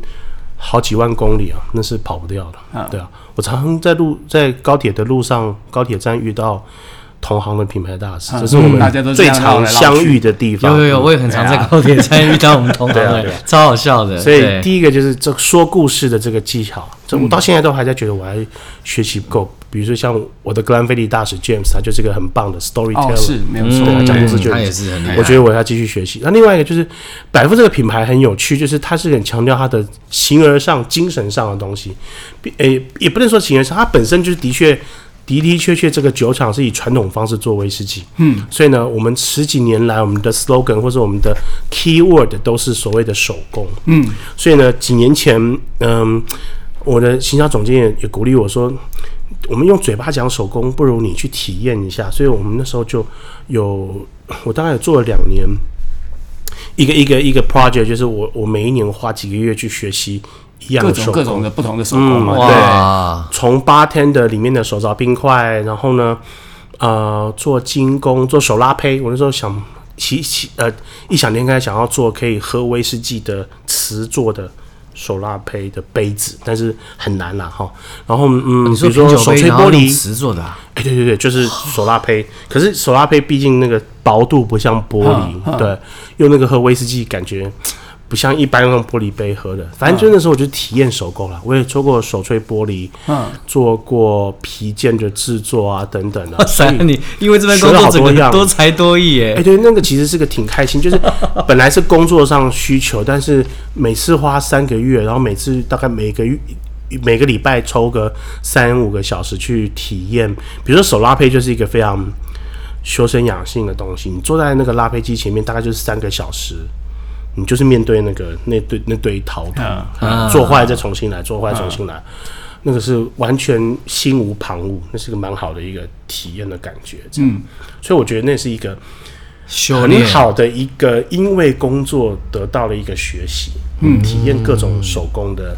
Speaker 2: 好几万公里啊，那是跑不掉的。对啊，我常常在路在高铁的路上，高铁站遇到。同行的品牌大使，这是我们最常相遇的地方。
Speaker 3: 有有有，我也很常在高铁站遇到我们同行的，超好笑的。
Speaker 2: 所以第一个就是这说故事的这个技巧，这我到现在都还在觉得我还学习不够。比如说像我的格兰菲迪大使 James，他就是个很棒的 storyteller，
Speaker 1: 是没有错，
Speaker 2: 讲故事就
Speaker 3: 他也是很厉害。
Speaker 2: 我觉得我要继续学习。那另外一个就是百富这个品牌很有趣，就是它是很强调它的形而上、精神上的东西。诶，也不能说形而上，它本身就是的确。的的确确，这个酒厂是以传统方式做威士忌，嗯，所以呢，我们十几年来，我们的 slogan 或者我们的 keyword 都是所谓的手工，嗯，所以呢，几年前，嗯，我的行销总监也也鼓励我说，我们用嘴巴讲手工，不如你去体验一下，所以我们那时候就有，我大概有做了两年，一个一个一个 project，就是我我每一年花几个月去学习。一样的手工，
Speaker 1: 各种各种的不同的手工嘛，
Speaker 2: 嗯、对，从 bartender 里面的手凿冰块，然后呢，呃，做精工，做手拉胚。我那时候想，其其呃，异想天开想要做可以喝威士忌的瓷做的手拉胚的杯子，但是很难啦哈。然后嗯，比如说手吹玻璃
Speaker 3: 瓷做的，啊，
Speaker 2: 哎，对对对，就是 <sighs> 手拉胚。可是手拉胚毕竟那个薄度不像玻璃，对，用那个喝威士忌感觉。不像一般用玻璃杯喝的，反正就那时候我就体验手工了。我也做过手吹玻璃，嗯，做过皮件的制作啊，等等的。<laughs>
Speaker 3: 所以你因为这边工作怎么样，多才多艺耶。
Speaker 2: 哎，对，那个其实是个挺开心，就是 <laughs> 本来是工作上需求，但是每次花三个月，然后每次大概每个月每个礼拜抽个三五个小时去体验。比如说手拉胚就是一个非常修身养性的东西，你坐在那个拉胚机前面，大概就是三个小时。你就是面对那个那堆那堆陶土，啊、做坏再重新来，做坏重新来，啊、那个是完全心无旁骛，那是个蛮好的一个体验的感觉。嗯，所以我觉得那是一个很好的一个，因为工作得到了一个学习，嗯，体验各种手工的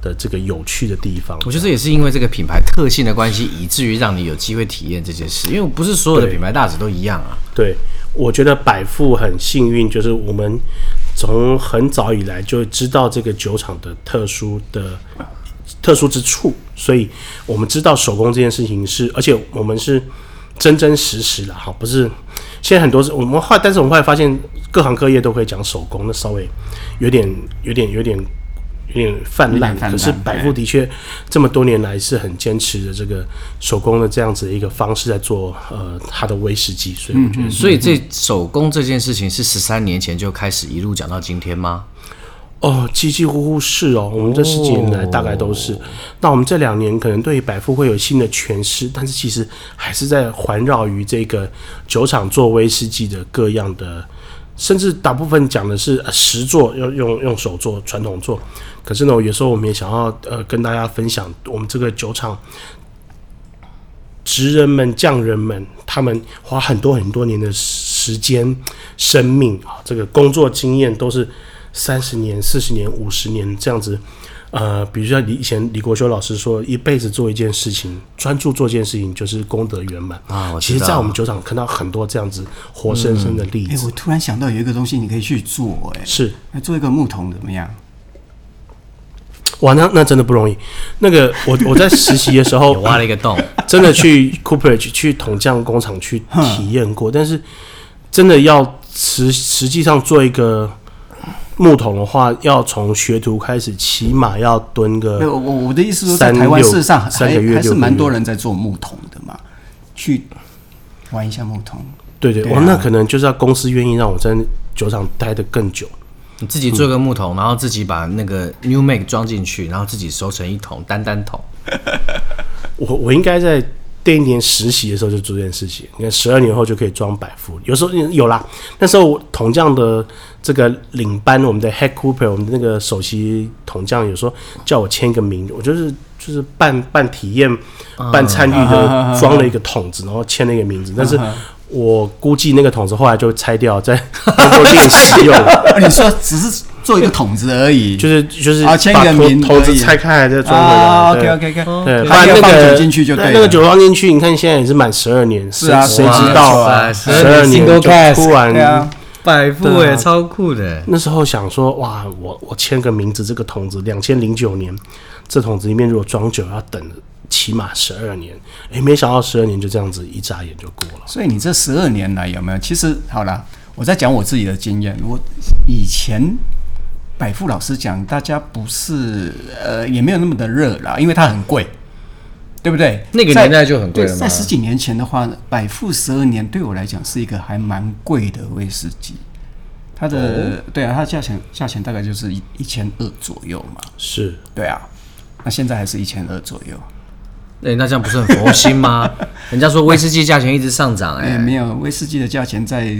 Speaker 2: 的这个有趣的地方。
Speaker 3: 我觉得这也是因为这个品牌特性的关系，以至于让你有机会体验这件事。因为不是所有的品牌大使都一样啊。
Speaker 2: 对，我觉得百富很幸运，就是我们。从很早以来就知道这个酒厂的特殊的特殊之处，所以我们知道手工这件事情是，而且我们是真真实实的哈，不是现在很多是我们后，但是我们后来发现各行各业都可以讲手工，那稍微有点有点有点。有点泛滥，可是百富的确这么多年来是很坚持的这个手工的这样子的一个方式在做呃它的威士忌，所以我觉得，
Speaker 3: 所以这手工这件事情是十三年前就开始一路讲到今天吗？
Speaker 2: 哦，几几乎乎是哦，我们这十几年来大概都是。哦、那我们这两年可能对于百富会有新的诠释，但是其实还是在环绕于这个酒厂做威士忌的各样的。甚至大部分讲的是实做，要用用手做，传统做。可是呢，有时候我们也想要呃跟大家分享，我们这个酒厂职人们、匠人们，他们花很多很多年的时间、生命啊，这个工作经验都是三十年、四十年、五十年这样子。呃，比如说李以前李国修老师说，一辈子做一件事情，专注做一件事情就是功德圆满啊。其实，在我们酒厂看到很多这样子活生生的例子。哎、嗯欸，
Speaker 1: 我突然想到有一个东西你可以去做、欸，哎，
Speaker 2: 是，
Speaker 1: 那做一个木桶怎么样？
Speaker 2: 哇，那那真的不容易。那个我我在实习的时候 <laughs>
Speaker 3: 挖了一个洞，<laughs>
Speaker 2: 真的去 Cooperage 去桶匠工厂去体验过，但是真的要实实际上做一个。木桶的话，要从学徒开始，起码要蹲个。
Speaker 1: 我我我的意思说，在台湾事实上还还是蛮多人在做木桶的嘛。去玩一下木桶。
Speaker 2: 对对，我、啊、那可能就是要公司愿意让我在酒厂待得更久。
Speaker 3: 你自己做个木桶，嗯、然后自己把那个 New Make 装进去，然后自己收成一桶单单桶。<laughs>
Speaker 2: 我我应该在第一年实习的时候就做这件事情。你看，十二年后就可以装百富，有时候有啦。那时候桶匠的这个领班，我们的 Head Cooper，我们的那个首席桶匠，有时候叫我签一个名，我就是就是半半体验、半参与的，装了一个桶子，然后签了一个名字，但是。我估计那个桶子后来就拆掉，再当做 <laughs> 练习用。
Speaker 1: 你说只是做一个桶子而已，
Speaker 2: 就是就是
Speaker 1: 啊，签个名，
Speaker 2: 桶子拆开来再装回来。
Speaker 1: OK OK OK，
Speaker 2: 对，
Speaker 1: 把那个酒进去就对。
Speaker 2: 那个酒放进去，你看现在也是满十二年，
Speaker 1: 是啊，
Speaker 2: 谁知道啊？十二年就突然
Speaker 3: 百富也超酷的。
Speaker 2: 那时候想说，哇，我我签个名字，这个桶子两千零九年，这桶子里面如果装酒要等。起码十二年，哎、欸，没想到十二年就这样子一眨眼就过了。
Speaker 1: 所以你这十二年来有没有？其实好了，我在讲我自己的经验。我以前百富老师讲，大家不是呃，也没有那么的热啦，因为它很贵，对不对？
Speaker 3: 那个年代就很贵了。
Speaker 1: 在十几年前的话，百富十二年对我来讲是一个还蛮贵的威士忌。它的、哦、对啊，它价钱价钱大概就是一一千二左右嘛。
Speaker 2: 是，
Speaker 1: 对啊。那现在还是一千二左右。
Speaker 3: 哎、欸，那这样不是很佛心吗？<laughs> 人家说威士忌价钱一直上涨、欸，哎、
Speaker 1: 欸，没有，威士忌的价钱在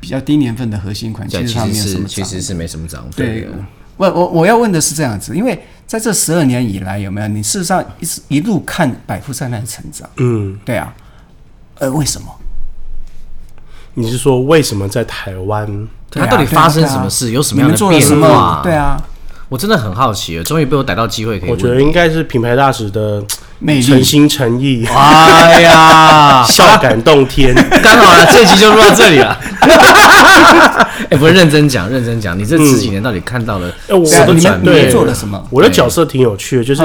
Speaker 1: 比较低年份的核心款，其实它没有什么涨，
Speaker 3: 其实是没什么涨。
Speaker 1: 对，我我我要问的是这样子，因为在这十二年以来，有没有你事实上一直一路看百富在那里成长？嗯，对啊，呃，为什么？
Speaker 2: 你是说为什么在台湾？
Speaker 3: 它到底发生什么事？有什么样的变化？
Speaker 1: 对啊。
Speaker 3: 我真的很好奇，终于被我逮到机会可以。
Speaker 2: 我觉得应该是品牌大使的诚心诚意。
Speaker 3: 哎呀，<laughs>
Speaker 2: 笑感动天，
Speaker 3: 刚好了，这集就录到这里了。<laughs> 哎、欸，不是认真讲，认真讲，你这十几年到底看到了？哎、嗯，
Speaker 2: 我的转变
Speaker 1: 做了什么？
Speaker 2: 我的角色挺有趣的，就是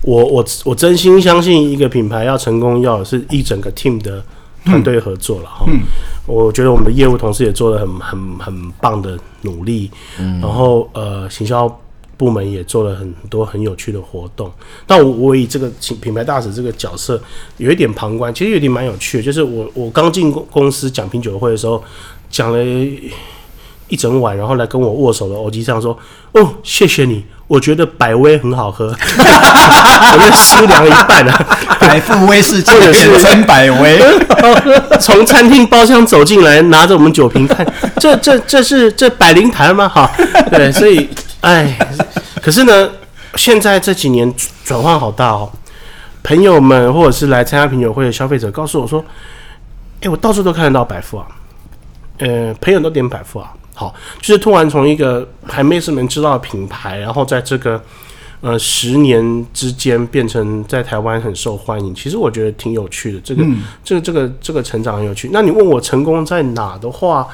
Speaker 2: 我我我真心相信，一个品牌要成功，要是一整个 team 的团队合作了哈。嗯我觉得我们的业务同事也做了很很很棒的努力，嗯，然后呃，行销部门也做了很多很有趣的活动。但我我以这个品牌大使这个角色有一点旁观，其实有点蛮有趣的，就是我我刚进公公司讲品酒会的时候，讲了一整晚，然后来跟我握手的欧吉桑说：“哦，谢谢你。”我觉得百威很好喝，<laughs> 我就思量一半啊，
Speaker 1: 百富威士忌是真百威。<laughs>
Speaker 2: 从餐厅包厢走进来，拿着我们酒瓶看，这这这是这百灵坛吗？哈，对，所以哎，可是呢，现在这几年转换好大哦。朋友们或者是来参加品酒会的消费者告诉我说，哎，我到处都看得到百富啊，呃，朋友都点百富啊。好，就是突然从一个还没什么人知道的品牌，然后在这个呃十年之间变成在台湾很受欢迎。其实我觉得挺有趣的，这个、嗯、这个这个这个成长很有趣。那你问我成功在哪的话，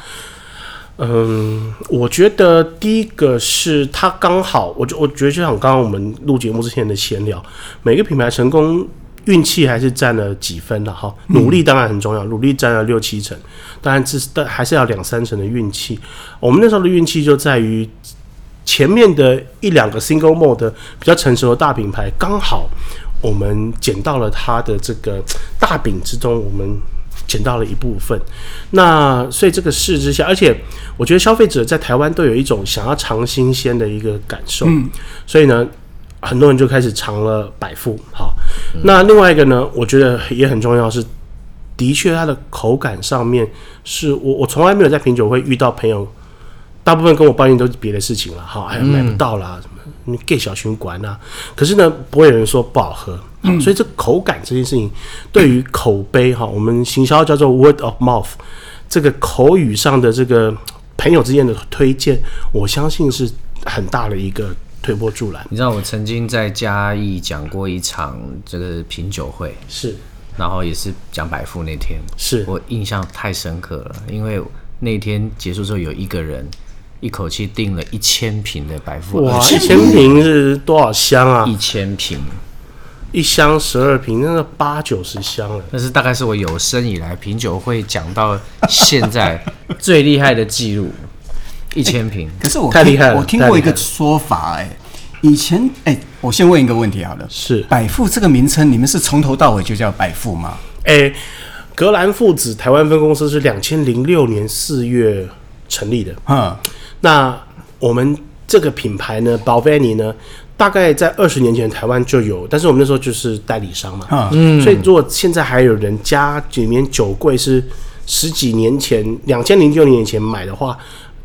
Speaker 2: 嗯，我觉得第一个是它刚好，我就我觉得就像刚刚我们录节目之前的闲聊，每个品牌成功。运气还是占了几分的哈，努力当然很重要，努力占了六七成，当然这但还是要两三成的运气。我们那时候的运气就在于前面的一两个 single mode 比较成熟的大品牌，刚好我们捡到了它的这个大饼之中，我们捡到了一部分。那所以这个事之下，而且我觉得消费者在台湾都有一种想要尝新鲜的一个感受，所以呢。很多人就开始尝了百富，好，那另外一个呢，我觉得也很重要是，的确它的口感上面是我我从来没有在品酒会遇到朋友，大部分跟我抱怨都是别的事情了，哈，还有买不到啦，什么你给小群管啊，可是呢，不会有人说不好喝，所以这口感这件事情对于口碑哈，我们行销叫做 word of mouth，这个口语上的这个朋友之间的推荐，我相信是很大的一个。推波助澜，
Speaker 3: 你知道我曾经在嘉义讲过一场这个品酒会，
Speaker 2: 是，
Speaker 3: 然后也是讲百富那天，
Speaker 2: 是。
Speaker 3: 我印象太深刻了，因为那天结束之后，有一个人一口气订了一千瓶的白富，
Speaker 2: 哇，一千瓶是多少箱啊？
Speaker 3: 一千瓶，
Speaker 2: 一箱十二瓶，那个八九十箱了，
Speaker 3: 那是大概是我有生以来品酒会讲到现在最厉害的记录。一千瓶，
Speaker 1: 可是我太厉害了。我听过一个说法，哎，以前，哎，我先问一个问题好了，
Speaker 2: 是
Speaker 1: 百富这个名称，你们是从头到尾就叫百富吗？
Speaker 2: 哎，格兰父子台湾分公司是两千零六年四月成立的。
Speaker 1: 嗯，
Speaker 2: 那我们这个品牌呢，Balvenie 呢，大概在二十年前台湾就有，但是我们那时候就是代理商嘛。嗯，所以如果现在还有人家里面酒柜是十几年前，两千零六年以前买的话，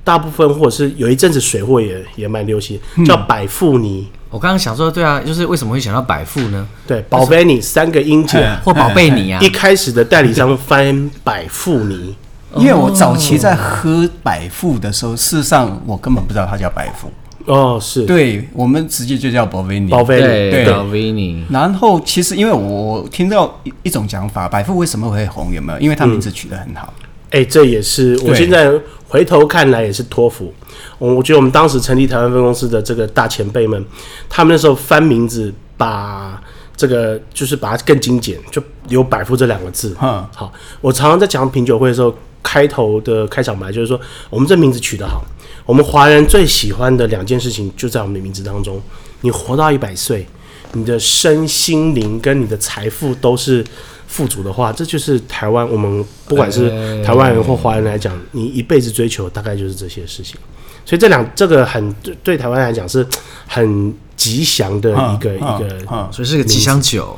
Speaker 2: 大部分或者是有一阵子水货也也蛮流行，叫百富尼。
Speaker 3: 我刚刚想说，对啊，就是为什么会想到百富呢？
Speaker 2: 对，宝贝你三个音节
Speaker 3: 或宝贝你啊。<laughs>
Speaker 2: 一开始的代理商翻百富尼，<laughs>
Speaker 1: 因为我早期在喝百富的时候，事实上我根本不知道它叫百富。
Speaker 2: 哦，是，
Speaker 1: 对，我们直接就叫宝贝尼。
Speaker 2: 宝贝尼，
Speaker 3: 对，宝贝尼。
Speaker 1: 然后其实因为我听到一一种讲法，百富为什么会红？有没有？因为它名字取得很好。
Speaker 2: 欸，这也是我现在回头看来也是托福。我我觉得我们当时成立台湾分公司的这个大前辈们，他们那时候翻名字，把这个就是把它更精简，就有“百富”这两个字。嗯，好，我常常在讲品酒会的时候，开头的开场白就是说，我们这名字取得好，我们华人最喜欢的两件事情就在我们的名字当中。你活到一百岁，你的身心灵跟你的财富都是。富足的话，这就是台湾。我们不管是台湾人或华人来讲，你一辈子追求大概就是这些事情。所以这两这个很对台湾来讲是很吉祥的一个一个，
Speaker 3: 所以是个吉祥酒。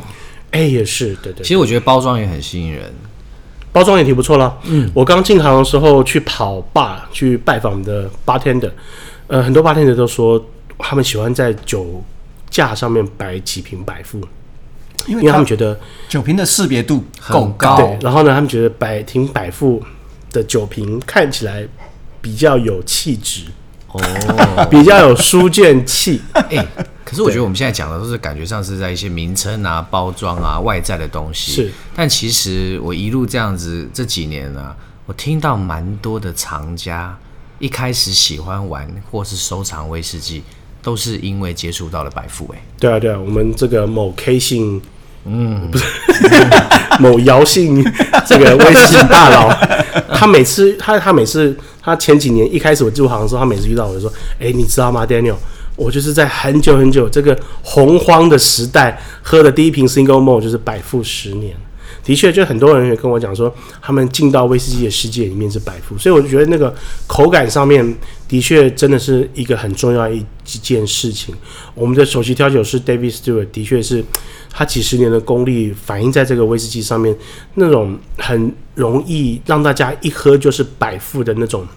Speaker 2: 哎，也是对对。
Speaker 3: 其实我觉得包装也很吸引人，
Speaker 2: 包装也挺不错了。嗯，我刚进行的时候去跑吧去拜访的 bartender，呃，很多 bartender 都说他们喜欢在酒架上面摆几瓶百富。因为他们觉得
Speaker 1: 酒瓶的识别度够高，
Speaker 2: 对，然后呢，他们觉得百听百富的酒瓶看起来比较有气质，哦，<laughs> 比较有书卷气。
Speaker 3: 哎，可是我觉得我们现在讲的都是感觉上是在一些名称啊、包装啊、外在的东西。
Speaker 2: 是，
Speaker 3: 但其实我一路这样子这几年呢、啊，我听到蛮多的藏家一开始喜欢玩或是收藏威士忌，都是因为接触到了百富。哎，
Speaker 2: 对啊，对啊，我们这个某 K 姓。嗯，不是某姚姓这个威士忌大佬，他每次他他每次他前几年一开始我入行的时候，他每次遇到我就说：“哎、你知道吗，Daniel？我就是在很久很久这个洪荒的时代喝的第一瓶 Single Malt 就是百富十年。”的确，就很多人也跟我讲说，他们进到威士忌的世界里面是百富，所以我就觉得那个口感上面的确真的是一个很重要一几件事情。我们的首席调酒师 David Stewart 的确是他几十年的功力反映在这个威士忌上面，那种很容易让大家一喝就是百富的那种。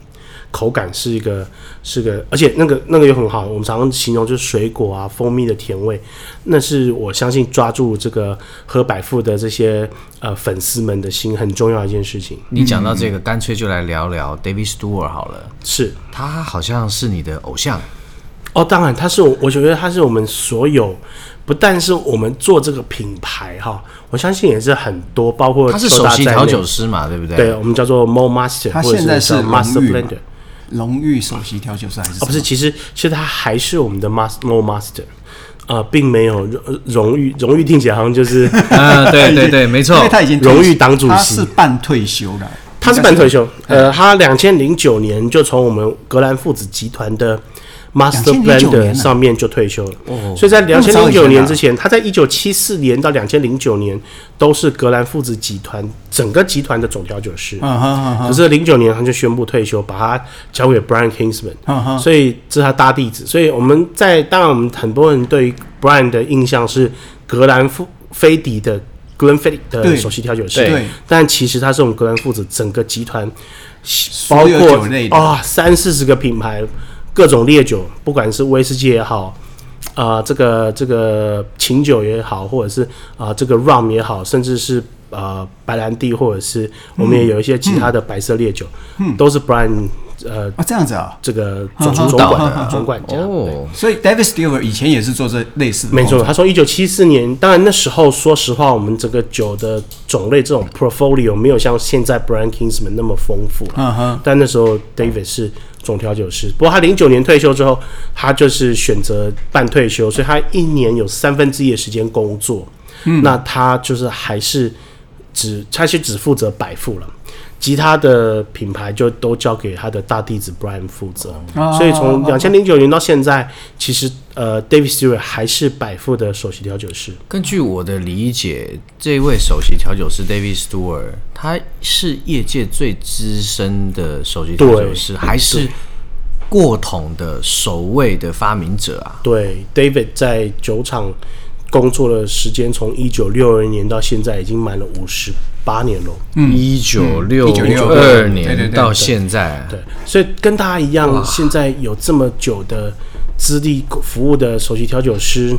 Speaker 2: 口感是一个，是个，而且那个那个也很好。我们常常形容就是水果啊、蜂蜜的甜味，那是我相信抓住这个喝百富的这些呃粉丝们的心很重要一件事情。
Speaker 3: 你讲到这个，干脆就来聊聊 David Stewart 好了。
Speaker 2: 是，
Speaker 3: 他好像是你的偶像。
Speaker 2: 哦，当然，他是我，我觉得他是我们所有，不但是我们做这个品牌哈，我相信也是很多，包括
Speaker 3: 他是首席调酒师嘛，对不对？
Speaker 2: 对，我们叫做 Malt Master，
Speaker 1: 他现在是
Speaker 2: Master Blender。
Speaker 1: 荣誉首席调酒师还是？
Speaker 2: 哦，不是，其实其实他还是我们的 Malt Master，呃，并没有荣荣誉，荣誉听起来好像就是，<laughs>
Speaker 3: 呃，对 <laughs> 对对，没错，
Speaker 1: 因为他已经
Speaker 2: 荣誉党主席，
Speaker 1: 他是半退休了，
Speaker 2: 他是半退休，呃，他两千零九年就从我们格兰父子集团的。Master Blender 上面就退休了，所以在两千零九年之前，他在一九七四年到两千零九年都是格兰父子集团整个集团的总调酒师。可是零九年他就宣布退休，把他交给 Brian Kingsman，所以这是他大弟子。所以我们在当然我们很多人对于 Brian 的印象是格兰菲迪的 Glenfiddich 的首席调酒师，但其实他是我们格兰父子整个集团，包括啊三四十个品牌。各种烈酒，不管是威士忌也好，啊、呃，这个这个琴酒也好，或者是啊、呃，这个 rum 也好，甚至是呃白兰地，或者是我们也有一些其他的白色烈酒，嗯嗯、都是 Brian 呃
Speaker 1: 啊这样子啊，
Speaker 2: 这个总总管的总管家哦。
Speaker 1: 所以 David Stewart 以前也是做这类似的，
Speaker 2: 没错。他从一九七四年，当然那时候说实话，我们整个酒的种类这种 portfolio 没有像现在 Brian Kingsman 那么丰富了，嗯哼。但那时候 David 是。总调酒师，不过他零九年退休之后，他就是选择半退休，所以他一年有三分之一的时间工作。嗯，那他就是还是只，他是只负责摆富了。其他的品牌就都交给他的大弟子 Brian 负责。
Speaker 1: 哦、
Speaker 2: 所以从两千零九年到现在，其实呃，David Stewart 还是百富的首席调酒师。
Speaker 3: 根据我的理解，这位首席调酒师 David Stewart，他是业界最资深的首席调酒师，还是过桶的首位的发明者啊？
Speaker 2: 对，David 在酒厂工作的时间从一九六二年到现在已经满了五十八年了。
Speaker 3: 嗯，一九六二年到现在，
Speaker 2: 对，所以跟他一样，现在有这么久的资历服务的首席调酒师，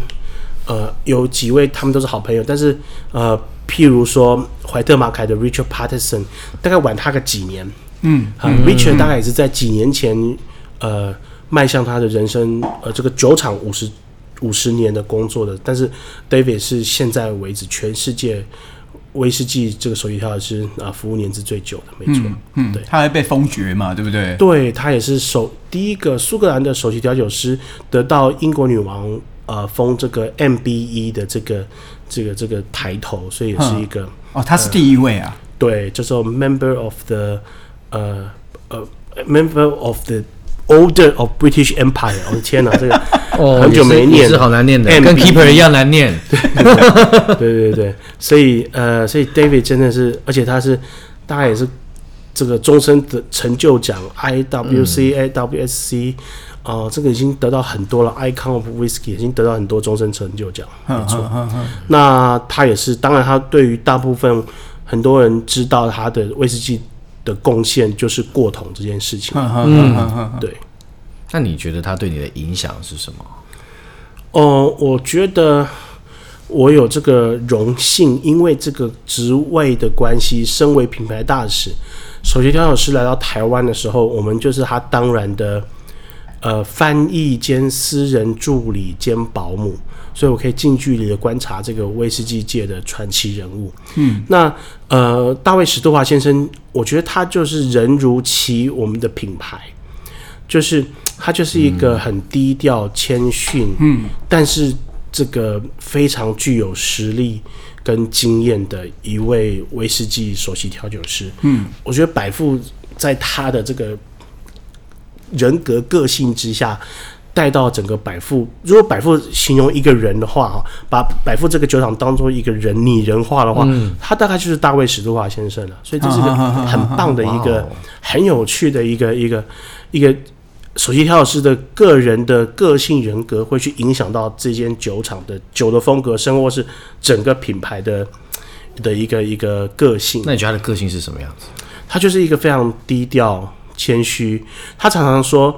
Speaker 2: 呃，有几位他们都是好朋友，但是呃，譬如说怀特马凯的 Richard Patterson，大概晚他个几年，
Speaker 1: 嗯，
Speaker 2: 啊，Richard 大概也是在几年前，呃，迈向他的人生，呃，这个酒厂五十。五十年的工作的，但是 David 是现在为止全世界威士忌这个首席调酒师啊，服务年资最久的，没错，
Speaker 1: 嗯，嗯，
Speaker 2: 对，
Speaker 1: 他还被封爵嘛，对不对？
Speaker 2: 对，他也是首第一个苏格兰的首席调酒师，得到英国女王呃封这个 MBE 的这个这个这个抬头，所以也是一个
Speaker 1: 哦，他是第一位啊，
Speaker 2: 呃、对，叫做 Member of the 呃呃 Member of the Order of British Empire，我、哦、的天哪，这个。<laughs> 哦，很久没念，
Speaker 3: 是好难念的，跟 Keeper 一样难念。
Speaker 2: 对 <laughs> 对对，所以呃，所以 David 真的是，而且他是，大概也是这个终身的成就奖，IWC、AWSC，哦，这个已经得到很多了，Icon of Whisky 已经得到很多终身成就奖，没错。那他也是，当然他对于大部分很多人知道他的威士忌的贡献，就是过桶这件事情。嗯，对。
Speaker 3: 那你觉得他对你的影响是什么？
Speaker 2: 哦、呃，我觉得我有这个荣幸，因为这个职位的关系，身为品牌大使，首席调酒师来到台湾的时候，我们就是他当然的呃翻译兼私人助理兼保姆，所以我可以近距离的观察这个威士忌界的传奇人物。嗯，那呃，大卫史都华先生，我觉得他就是人如其我们的品牌，就是。他就是一个很低调、谦逊，嗯，但是这个非常具有实力跟经验的一位威士忌首席调酒师，嗯，我觉得百富在他的这个人格个性之下，带到整个百富。如果百富形容一个人的话，哈，把百富这个酒厂当做一个人拟人化的话，嗯，他大概就是大卫史都华先生了。所以这是一个 <laughs> 很棒的一个很有趣的一个一个一个。首席调酒师的个人的个性人格会去影响到这间酒厂的酒的风格，甚或是整个品牌的的一个一个个性。
Speaker 3: 那你觉得他的个性是什么样子？
Speaker 2: 他就是一个非常低调、谦虚。他常常说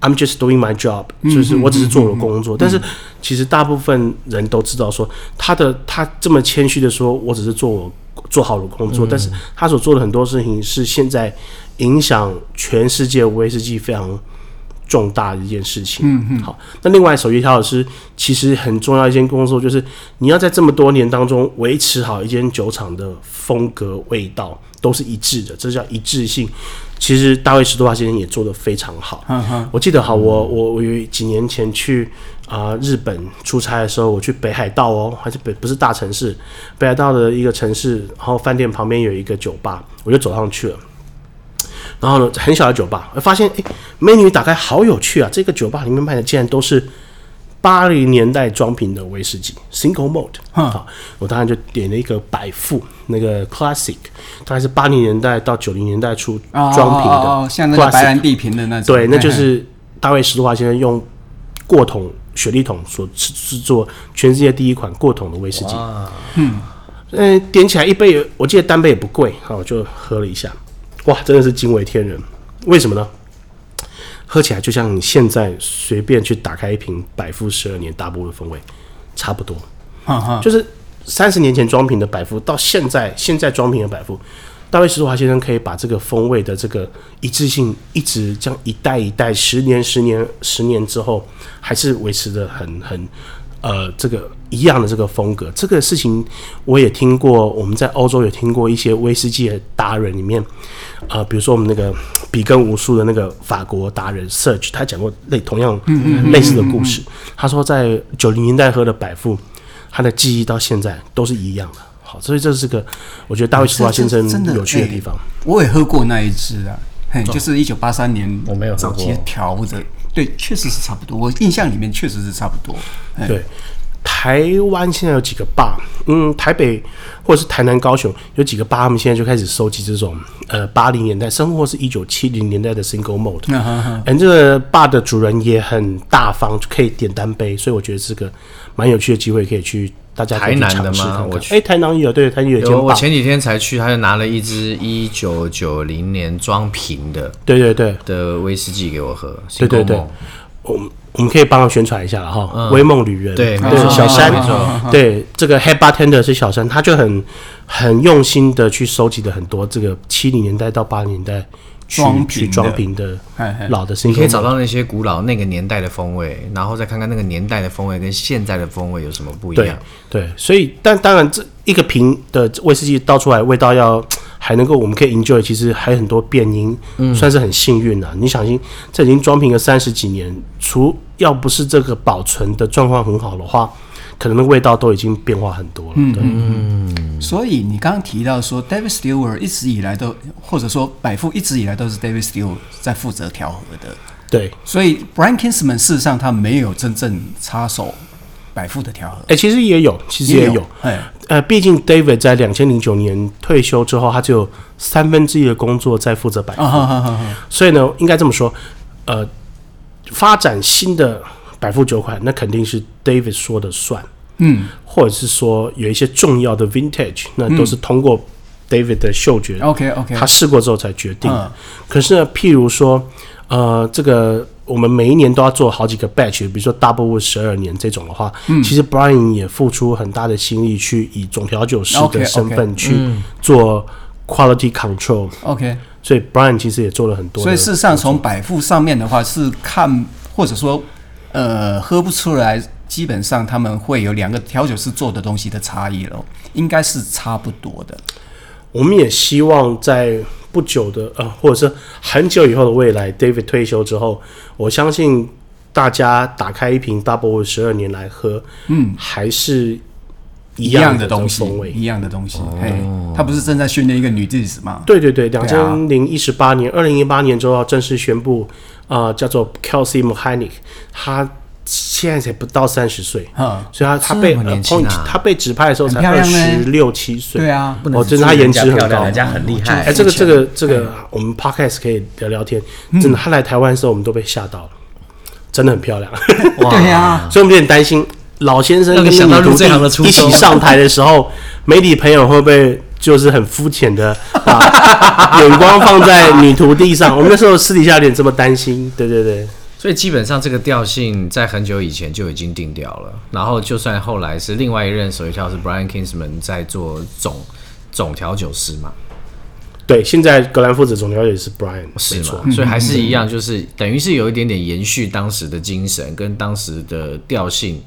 Speaker 2: ：“I'm just doing my job”，就是我只是做我的工作。但是其实大部分人都知道说，他的他这么谦虚的说：“我只是做我做好了工作。嗯”但是他所做的很多事情是现在影响全世界威士忌非常。重大的一件事情。嗯嗯。好，那另外首席调酒师其实很重要一件工作，就是你要在这么多年当中维持好一间酒厂的风格味道都是一致的，这叫一致性。其实大卫史多华先生也做得非常好。嗯嗯。我记得好，我我我有几年前去啊、呃、日本出差的时候，我去北海道哦，还是北不是大城市，北海道的一个城市，然后饭店旁边有一个酒吧，我就走上去了。然后呢，很小的酒吧，我发现哎，美女打开好有趣啊！这个酒吧里面卖的竟然都是八零年代装瓶的威士忌，Single Malt。好，我当然就点了一个百富那个 Classic，大概是八零年代到九零年代初装瓶的，
Speaker 1: 哦哦哦，像那个白兰地瓶的那种。
Speaker 2: 对，那就是大卫史都华先生用过桶雪莉桶所制作全世界第一款过桶的威士忌。嗯，嗯，点起来一杯，我记得单杯也不贵，好，我就喝了一下。哇，真的是惊为天人！为什么呢？喝起来就像你现在随便去打开一瓶百富十二年大波的风味，差不多。哈哈，就是三十年前装瓶的百富，到现在现在装瓶的百富，大卫史都华先生可以把这个风味的这个一致性，一直这样一代一代，十年十年十年之后，还是维持得很很。呃，这个一样的这个风格，这个事情我也听过。我们在欧洲也听过一些威士忌的达人里面，呃，比如说我们那个比根无数的那个法国达人 Serge，他讲过类同样类似的故事。他说，在九零年代喝的百富，他的记忆到现在都是一样的，好，所以这是个我觉得大卫施华先生有趣的地方。
Speaker 1: 我也喝过那一支啊，嘿，就是一九八三年
Speaker 3: 我没有
Speaker 1: 早期调的对，确实是差不多。我印象里面确实是差不多。
Speaker 2: 对，台湾现在有几个 bar，嗯，台北或者是台南、高雄有几个 bar，他们现在就开始收集这种呃八零年代，甚或是一九七零年代的 single mode。嗯嗯，这个 bar 的主人也很大方，可以点单杯，所以我觉得这个蛮有趣的机会，可以去。大家。台南的吗？我去。哎、欸，台南有，对，台南有。有，
Speaker 3: 我前几天才去，他就拿了一支一九九零年装瓶的，
Speaker 2: 对对对
Speaker 3: 的威士忌给我喝。
Speaker 2: 对对对，我们我们可以帮他宣传一下了哈。威、嗯、梦旅人，
Speaker 3: 对，对
Speaker 2: 小山，对这个 head bartender 是小山，他就很很用心的去收集了很多这个七零年代到八零年代。装瓶装瓶的老的，
Speaker 3: 你可以找到那些古老那个年代的风味，然后再看看那个年代的风味跟现在的风味有什么不一样。
Speaker 2: 对，对，所以但当然这一个瓶的威士忌倒出来味道要还能够我们可以 enjoy，其实还有很多变音，嗯、算是很幸运了。你想，这已经装瓶了三十几年，除要不是这个保存的状况很好的话。可能那味道都已经变化很多了。嗯
Speaker 1: 嗯。所以你刚刚提到说，David Stewart 一直以来都，或者说百富一直以来都是 David Stewart 在负责调和的。
Speaker 2: 对。
Speaker 1: 所以 Brian Kinsman 事实上他没有真正插手百富的调和。
Speaker 2: 哎、欸，其实也有，其实也有。哎，呃，毕竟 David 在两千零九年退休之后，他只有三分之一的工作在负责百富。所以呢，应该这么说，呃，发展新的。百富酒款，那肯定是 David 说的算，嗯，或者是说有一些重要的 Vintage，那都是通过 David 的嗅觉
Speaker 1: ，OK OK，
Speaker 2: 他试过之后才决定。嗯、可是呢，譬如说，呃，这个我们每一年都要做好几个 batch，比如说 Double Wood 十二年这种的话，嗯，其实 Brian 也付出很大的心力去以总调酒师的身份去做 Quality Control，OK，所以 Brian 其实也做了很多。
Speaker 1: 所以事实上，从百富上面的话是看，或者说。呃，喝不出来，基本上他们会有两个调酒师做的东西的差异咯，应该是差不多的。
Speaker 2: 我们也希望在不久的呃，或者是很久以后的未来，David 退休之后，我相信大家打开一瓶 Double 十二年来喝，嗯，还是一样的东西，
Speaker 1: 一样的东西。嘿，他不是正在训练一个女弟子吗？
Speaker 2: 对对对，两千零一十八年，二零一八年之后要正式宣布。啊、呃，叫做 Kelsey Muhanic，他现在才不到三十岁，嗯，所以他他被、他被指派的时候才二十六七岁，
Speaker 1: 对啊，
Speaker 2: 哦，真的他颜值很高，
Speaker 3: 人家很厉害。
Speaker 2: 哎，这个这个这个，我们 Podcast 可以聊聊天。真的，他来台湾的时候，我们都被吓到了，真的很漂亮。
Speaker 1: 哇 <laughs> 对啊，
Speaker 2: 所以我们有点担心老先生跟女徒弟一起上台的时候，媒体朋友会不会？就是很肤浅的把 <laughs> 眼光放在女徒弟上，我们那时候私底下有点这么担心，对对对。
Speaker 3: 所以基本上这个调性在很久以前就已经定掉了，然后就算后来是另外一任手调是 Brian Kingsman 在做总总调酒师嘛，
Speaker 2: 对，现在格兰父子总调酒师是 Brian，
Speaker 3: 是吗？所以还是一样，就是等于是有一点点延续当时的精神跟当时的调性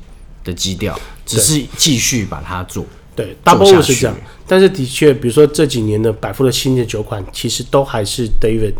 Speaker 3: 的基调，只是继续把它做。
Speaker 2: 对，Double 是这样，但是的确，比如说这几年的百富的新的酒款，其实都还是 David，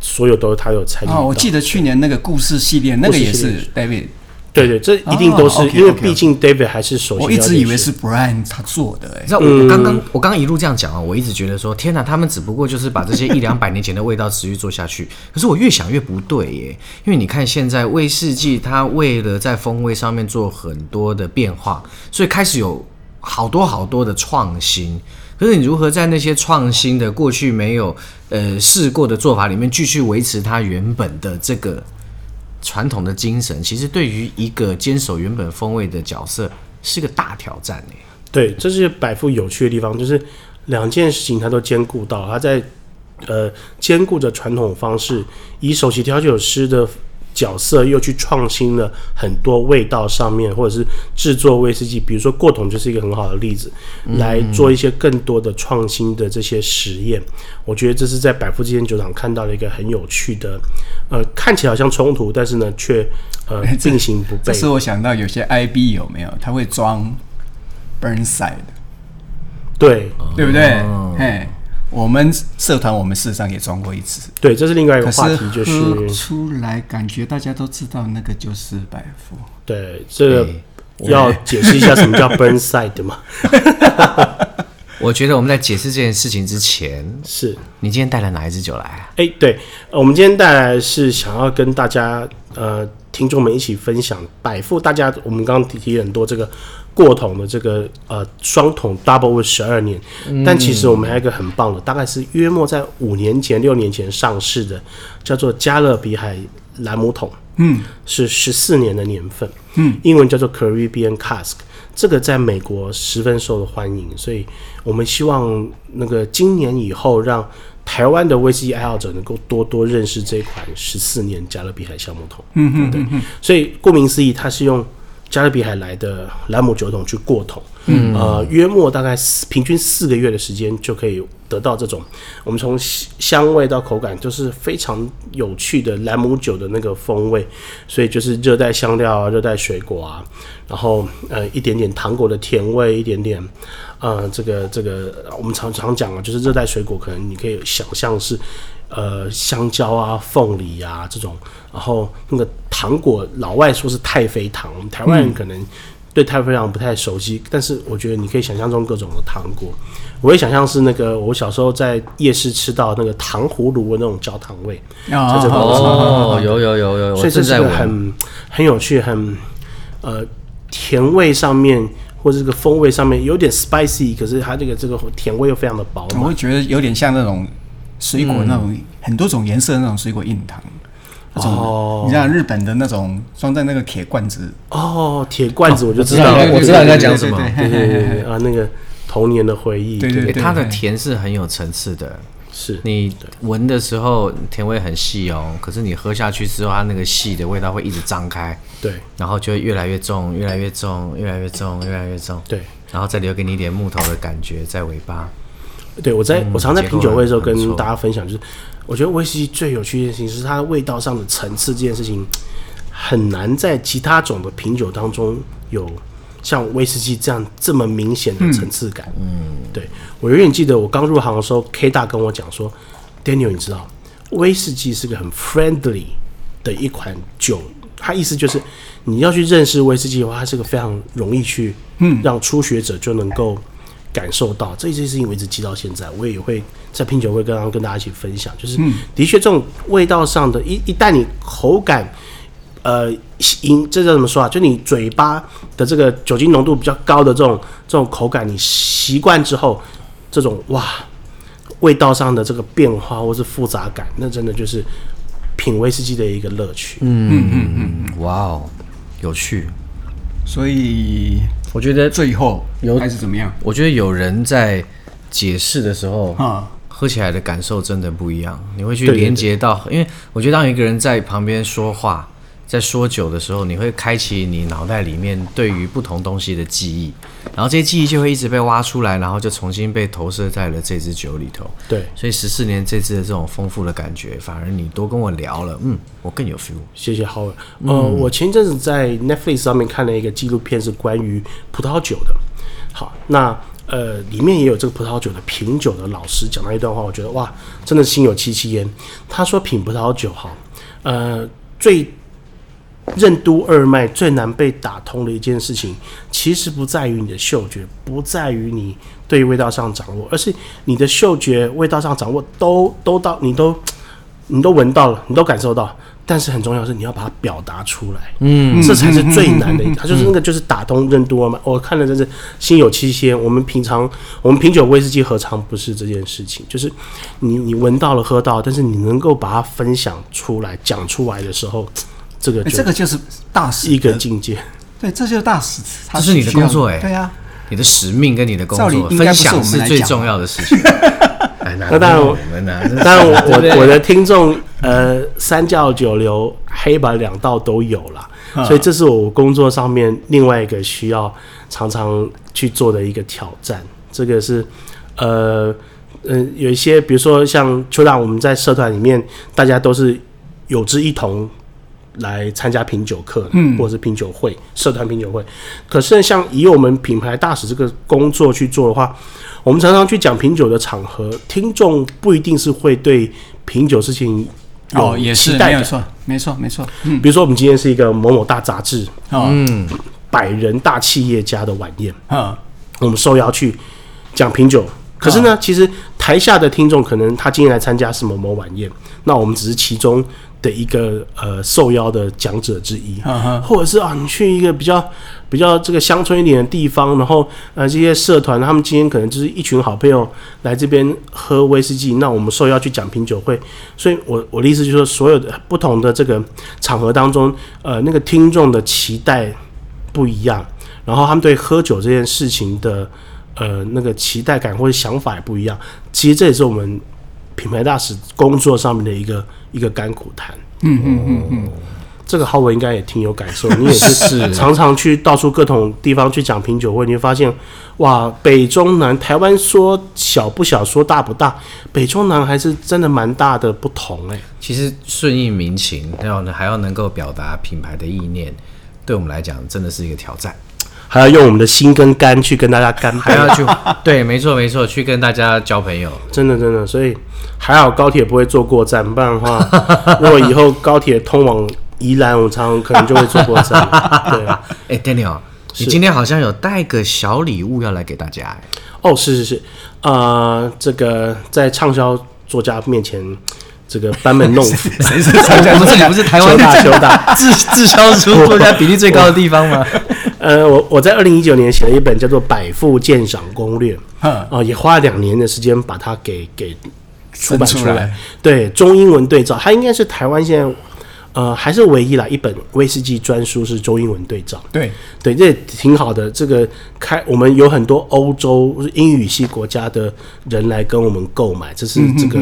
Speaker 2: 所有都是他有参与。
Speaker 1: 哦，我记得去年那个故事系列，那个也是 David。
Speaker 2: 对对，这一定都是，因为毕竟 David 还是首席。
Speaker 1: 我一直以为是 Brian 他做的，哎，
Speaker 3: 你知道我刚刚我刚刚一路这样讲啊，我一直觉得说，天哪，他们只不过就是把这些一两百年前的味道持续做下去。可是我越想越不对耶，因为你看现在威士忌，它为了在风味上面做很多的变化，所以开始有。好多好多的创新，可是你如何在那些创新的过去没有呃试过的做法里面继续维持它原本的这个传统的精神？其实对于一个坚守原本风味的角色是个大挑战诶。
Speaker 2: 对，这是百富有趣的地方，就是两件事情它都兼顾到，它在呃兼顾着传统方式，以首席调酒师的。角色又去创新了很多味道上面，或者是制作威士忌，比如说过桶就是一个很好的例子，来做一些更多的创新的这些实验。我觉得这是在百富之间酒厂看到了一个很有趣的，呃，看起来好像冲突，但是呢却呃并行不悖。
Speaker 1: 这是我想到有些 IB 有没有？他会装 Burnside，
Speaker 2: 对
Speaker 1: 对不对？嘿。我们社团，我们事实上也装过一次。
Speaker 2: 对，这是另外一个话题，就是喝
Speaker 1: 出来感觉大家都知道那个就是百富。
Speaker 2: 对，这个要解释一下什么叫 Burnside 吗？<laughs>
Speaker 3: 我觉得我们在解释这件事情之前，
Speaker 2: 是
Speaker 3: 你今天带了哪一支酒来啊？
Speaker 2: 哎，对，我们今天带来是想要跟大家呃听众们一起分享百富大家，我们刚刚提提很多这个过桶的这个呃双桶 Double 十二年，嗯、但其实我们还有一个很棒的，大概是约莫在五年前六年前上市的，叫做加勒比海兰姆桶，嗯，是十四年的年份，嗯，英文叫做 Caribbean Cask。这个在美国十分受欢迎，所以我们希望那个今年以后，让台湾的威士忌爱好者能够多多认识这款十四年加勒比海橡木桶。嗯嗯，对。所以顾名思义，它是用加勒比海来的兰姆酒桶去过桶。嗯，呃，约莫大概平均四个月的时间就可以得到这种，我们从香味到口感就是非常有趣的兰姆酒的那个风味，所以就是热带香料啊、热带水果啊，然后呃一点点糖果的甜味，一点点呃这个这个我们常常讲啊，就是热带水果可能你可以想象是呃香蕉啊、凤梨啊这种，然后那个糖果老外说是太妃糖，我们台湾人可能。对太妃糖不太熟悉，但是我觉得你可以想象中各种的糖果。我也想象是那个我小时候在夜市吃到那个糖葫芦的那种焦糖味。
Speaker 3: 哦，有有有有，
Speaker 2: 所以这是个很很有趣、很呃甜味上面或者这个风味上面有点 spicy，可是它这个这个甜味又非常的饱满。
Speaker 1: 我会觉得有点像那种水果那种、嗯、很多种颜色的那种水果硬糖。哦，你像日本的那种装在那个铁罐子。
Speaker 2: 哦，铁罐子我就知道，
Speaker 3: 我知道你在讲什么，
Speaker 2: 对对对啊，那个童年的回忆，
Speaker 1: 对对，
Speaker 3: 它的甜是很有层次的，是。你闻的时候甜味很细哦，可是你喝下去之后，它那个细的味道会一直张开，
Speaker 2: 对，
Speaker 3: 然后就会越来越重，越来越重，越来越重，越来越重，
Speaker 2: 对，
Speaker 3: 然后再留给你一点木头的感觉在尾巴。
Speaker 2: 对我在我常在品酒会的时候跟大家分享就是。我觉得威士忌最有趣的事情是它的味道上的层次，这件事情很难在其他种的品酒当中有像威士忌这样这么明显的层次感。嗯，对，我永远记得我刚入行的时候，K 大跟我讲说，Daniel，你知道威士忌是个很 friendly 的一款酒，他意思就是你要去认识威士忌的话，它是个非常容易去让初学者就能够。感受到这些事情，我一直记到现在。我也会在品酒会跟跟大家一起分享，就是的确这种味道上的，一一旦你口感，呃，饮这叫怎么说啊？就你嘴巴的这个酒精浓度比较高的这种这种口感，你习惯之后，这种哇，味道上的这个变化或是复杂感，那真的就是品威士忌的一个乐趣。
Speaker 3: 嗯嗯嗯嗯，哇哦，有趣。
Speaker 1: 所以。我觉得最后有还是怎么样？
Speaker 3: 我觉得有人在解释的时候，啊，喝起来的感受真的不一样。你会去连接到，因为我觉得当一个人在旁边说话，在说酒的时候，你会开启你脑袋里面对于不同东西的记忆。然后这些记忆就会一直被挖出来，然后就重新被投射在了这支酒里头。
Speaker 2: 对，
Speaker 3: 所以十四年这支的这种丰富的感觉，反而你多跟我聊了，嗯，我更有 feel。
Speaker 2: 谢谢 Howard。呃，我前一阵子在 Netflix 上面看了一个纪录片，是关于葡萄酒的。好，那呃，里面也有这个葡萄酒的品酒的老师讲到一段话，我觉得哇，真的心有戚戚焉。他说品葡萄酒哈，呃，最。任督二脉最难被打通的一件事情，其实不在于你的嗅觉，不在于你对味道上掌握，而是你的嗅觉、味道上掌握都都到，你都 <tsk> 你都闻到了，你都感受到，但是很重要的是你要把它表达出来，嗯，这才是最难的。它就是那个就是打通任督二脉。我看了真是心有戚戚。我们平常我们品酒威士忌何尝不是这件事情？就是你你闻到了喝到，但是你能够把它分享出来讲出来的时候。这个
Speaker 1: 这个就是大使
Speaker 2: 一个境界，
Speaker 1: 对，这就是大使，
Speaker 3: 这是你的工作哎，
Speaker 1: 对呀，
Speaker 3: 你的使命跟你的工作分享是最重要的事情。<laughs>
Speaker 2: 那当然，我？<laughs> 当然，<laughs> 我我的听众呃，三教九流、黑白两道都有了，所以这是我工作上面另外一个需要常常去做的一个挑战。这个是呃嗯、呃，有一些比如说像邱大，我们在社团里面，大家都是有志一同。来参加品酒课，嗯，或者是品酒会、社团品酒会。可是像以我们品牌大使这个工作去做的话，我们常常去讲品酒的场合，听众不一定是会对品酒事情。
Speaker 1: 哦，也是，没错，没错，没错。
Speaker 2: 嗯，比如说我们今天是一个某某大杂志，嗯，百人大企业家的晚宴，嗯，我们受邀去讲品酒。可是呢，其实台下的听众可能他今天来参加是某某晚宴，那我们只是其中的一个呃受邀的讲者之一，或者是啊，你去一个比较比较这个乡村一点的地方，然后呃这些社团他们今天可能就是一群好朋友来这边喝威士忌，那我们受邀去讲品酒会，所以我我的意思就是说，所有的不同的这个场合当中，呃，那个听众的期待不一样，然后他们对喝酒这件事情的。呃，那个期待感或者想法也不一样。其实这也是我们品牌大使工作上面的一个一个甘苦谈。
Speaker 1: 嗯嗯嗯嗯，
Speaker 2: 这个浩文应该也挺有感受。你也是 <laughs> 常常去到处各种地方去讲品酒会，你会发现，哇，北中南，台湾说小不小，说大不大，北中南还是真的蛮大的不同哎、欸。
Speaker 3: 其实顺应民情，然后呢还要能够表达品牌的意念，对我们来讲真的是一个挑战。
Speaker 2: 还要用我们的心跟肝去跟大家干杯，
Speaker 3: 还要去 <laughs> 对，没错没错，去跟大家交朋友，
Speaker 2: 真的真的，所以还好高铁不会坐过站，不然的话，如果以后高铁通往宜兰，我常常可能就会坐过站。<laughs> 对，哎、
Speaker 3: 欸、，Daniel，你今天好像有带个小礼物要来给大家、欸，
Speaker 2: 哦，是是是，呃，这个在畅销作家面前。这个班门弄斧，<laughs>
Speaker 3: 谁是参加？不是你不是台湾大修大滞滞销书作家比例最高的地方吗？
Speaker 2: 呃，我我在二零一九年写了一本叫做《百富鉴赏攻略》，啊、呃，也花了两年的时间把它给给出版出来。对，中英文对照，它应该是台湾现在。呃，还是唯一啦，一本威士忌专书是中英文对照。
Speaker 1: 对
Speaker 2: 对，这也挺好的。这个开，我们有很多欧洲英语系国家的人来跟我们购买，这是这个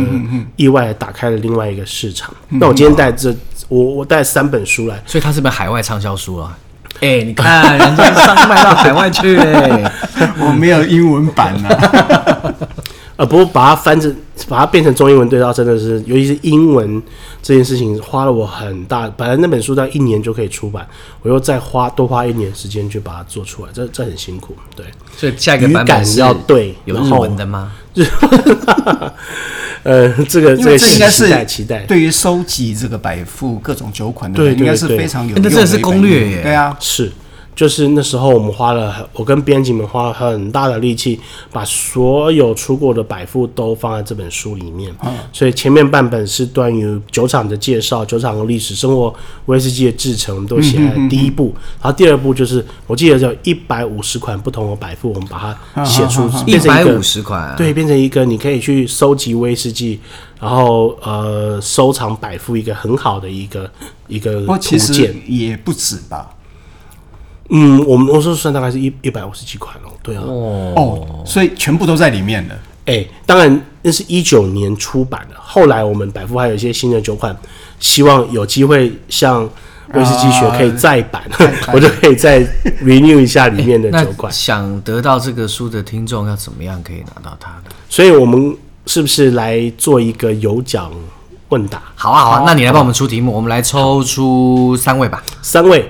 Speaker 2: 意外打开了另外一个市场。那、我今天带这，我我带三本书来，
Speaker 3: 所以它是本海外畅销书啊。哎、欸，你看人家上卖到海外去嘞、欸，<laughs>
Speaker 1: 我没有英文版啊。<laughs>
Speaker 2: 呃，不过把它翻成，把它变成中英文对照，真的是，尤其是英文这件事情，花了我很大。本来那本书在一年就可以出版，我又再花多花一年时间去把它做出来，这这很辛苦。对，
Speaker 3: 所以下一个版本
Speaker 2: 要对，
Speaker 3: 有日文的吗？<laughs>
Speaker 2: 呃，这个这个
Speaker 1: 应该是
Speaker 2: 期待。
Speaker 1: 对于收集这个百富各种酒款的，
Speaker 2: 对，
Speaker 1: 应该是非常有用的。
Speaker 3: 那这是攻略耶，
Speaker 1: 对啊，
Speaker 2: 是。就是那时候，我们花了，我跟编辑们花了很大的力气，把所有出过的百富都放在这本书里面。嗯，所以前面半本是关于酒厂的介绍、酒厂的历史、生活、威士忌的制成，都写在第一部。然后第二部就是，我记得有一百五十款不同的百富，我们把它写出
Speaker 3: 一百五十款，
Speaker 2: 对，变成一个你可以去收集威士忌，然后呃收藏百富一个很好的一个一个图鉴，
Speaker 1: 也不止吧。
Speaker 2: 嗯，我们我说算大概是一一百五十几款哦，对啊，
Speaker 1: 哦，所以全部都在里面的。
Speaker 2: 哎、欸，当然那是一九年出版的，后来我们百富还有一些新的酒款，希望有机会像威士忌学可以再版，呃、<laughs> 我就可以再 renew 一下里面的酒款。
Speaker 3: 欸、想得到这个书的听众要怎么样可以拿到它呢？
Speaker 2: 所以我们是不是来做一个有奖问答？
Speaker 3: 好啊，好啊，那你来帮我们出题目，我们来抽出三位吧，
Speaker 2: 三位。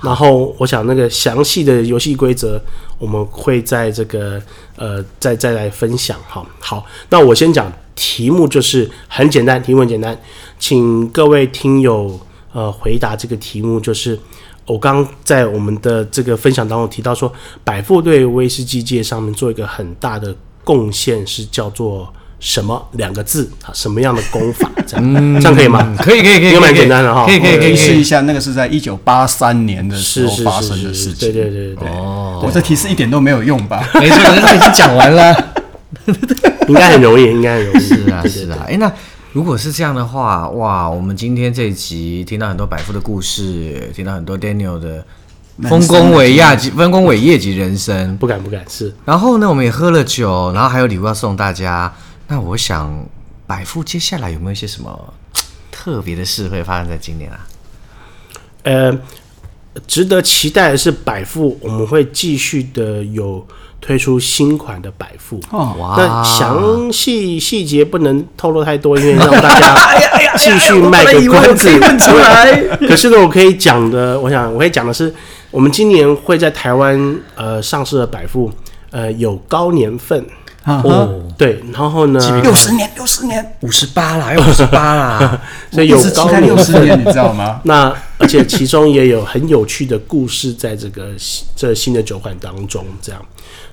Speaker 2: 然后我想那个详细的游戏规则，我们会在这个呃再再来分享哈。好，那我先讲题目，就是很简单，题目很简单，请各位听友呃回答这个题目，就是我刚在我们的这个分享当中提到说，百富对威士忌界上面做一个很大的贡献，是叫做。什么两个字啊？什么样的功法？这样、嗯、这样可以吗？
Speaker 3: 可以可以可以，
Speaker 2: 蛮简单的哈。
Speaker 3: 可以可以可以
Speaker 1: 试一下，那个是在一九八三年的时候发生的事情。
Speaker 2: 对对对对对。
Speaker 1: 哦，我这提示一点都没有用吧？
Speaker 3: 没错，可是已经讲完了。<laughs>
Speaker 2: 应该很容易，应该很容易。
Speaker 3: 是啊是啊。哎，那如果是这样的话，哇，我们今天这一集听到很多百富的故事，听到很多 Daniel 的丰功伟业及丰功伟业及人生，
Speaker 2: 不敢不敢是。
Speaker 3: 然后呢，我们也喝了酒，然后还有礼物要送大家。那我想，百富接下来有没有一些什么特别的事会发生在今年啊？
Speaker 2: 呃，值得期待的是，百富我们会继续的有推出新款的百富哦。哇！那详细细节不能透露太多，因为让大家 <laughs> 继续卖个关子出来。<laughs> 可是呢，我可以讲的，我想我可以讲的是，我们今年会在台湾呃上市的百富呃有高年份。哦，对，然后呢，
Speaker 1: 六十年，六十年，
Speaker 3: 五十八啦，要五十八啦，<laughs>
Speaker 2: 所以有高
Speaker 1: 六十年，你知道吗？<laughs>
Speaker 2: 那而且其中也有很有趣的故事在这个这新的酒款当中，这样，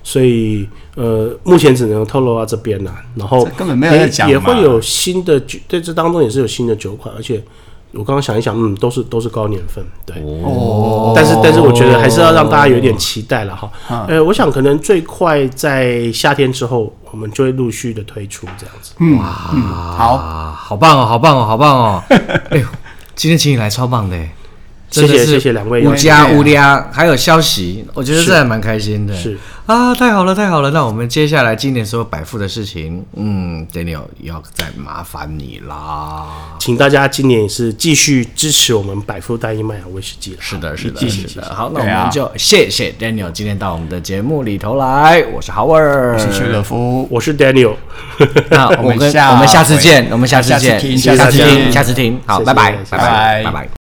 Speaker 2: 所以呃，目前只能透露到这边了，然后
Speaker 1: 根本没有在讲，
Speaker 2: 也会有新的酒，在这当中也是有新的酒款，而且。我刚刚想一想，嗯，都是都是高年份，对，哦，但是但是我觉得还是要让大家有点期待了哈，呃、我想可能最快在夏天之后，我们就会陆续的推出这样子，
Speaker 3: 嗯、哇，嗯、好，好棒哦，好棒哦，好棒哦，<laughs> 哎呦，今天请你来超棒的。
Speaker 2: 谢谢谢谢两位，
Speaker 3: 无加无量，还有消息，我觉得这还蛮开心的。是啊，太好了太好了，那我们接下来今年所有百富的事情，嗯，Daniel 要再麻烦你啦，
Speaker 2: 请大家今年也是继续支持我们百富大义麦芽威士忌。
Speaker 3: 是的，是的，是的。好，那我们就谢谢 Daniel 今天到我们的节目里头来。我是 Howard，
Speaker 1: 我是薛可夫，
Speaker 2: 我是 Daniel。
Speaker 3: 那我们我们下次见，我们下次见，下次听，下次听。好，拜拜，拜拜，拜拜。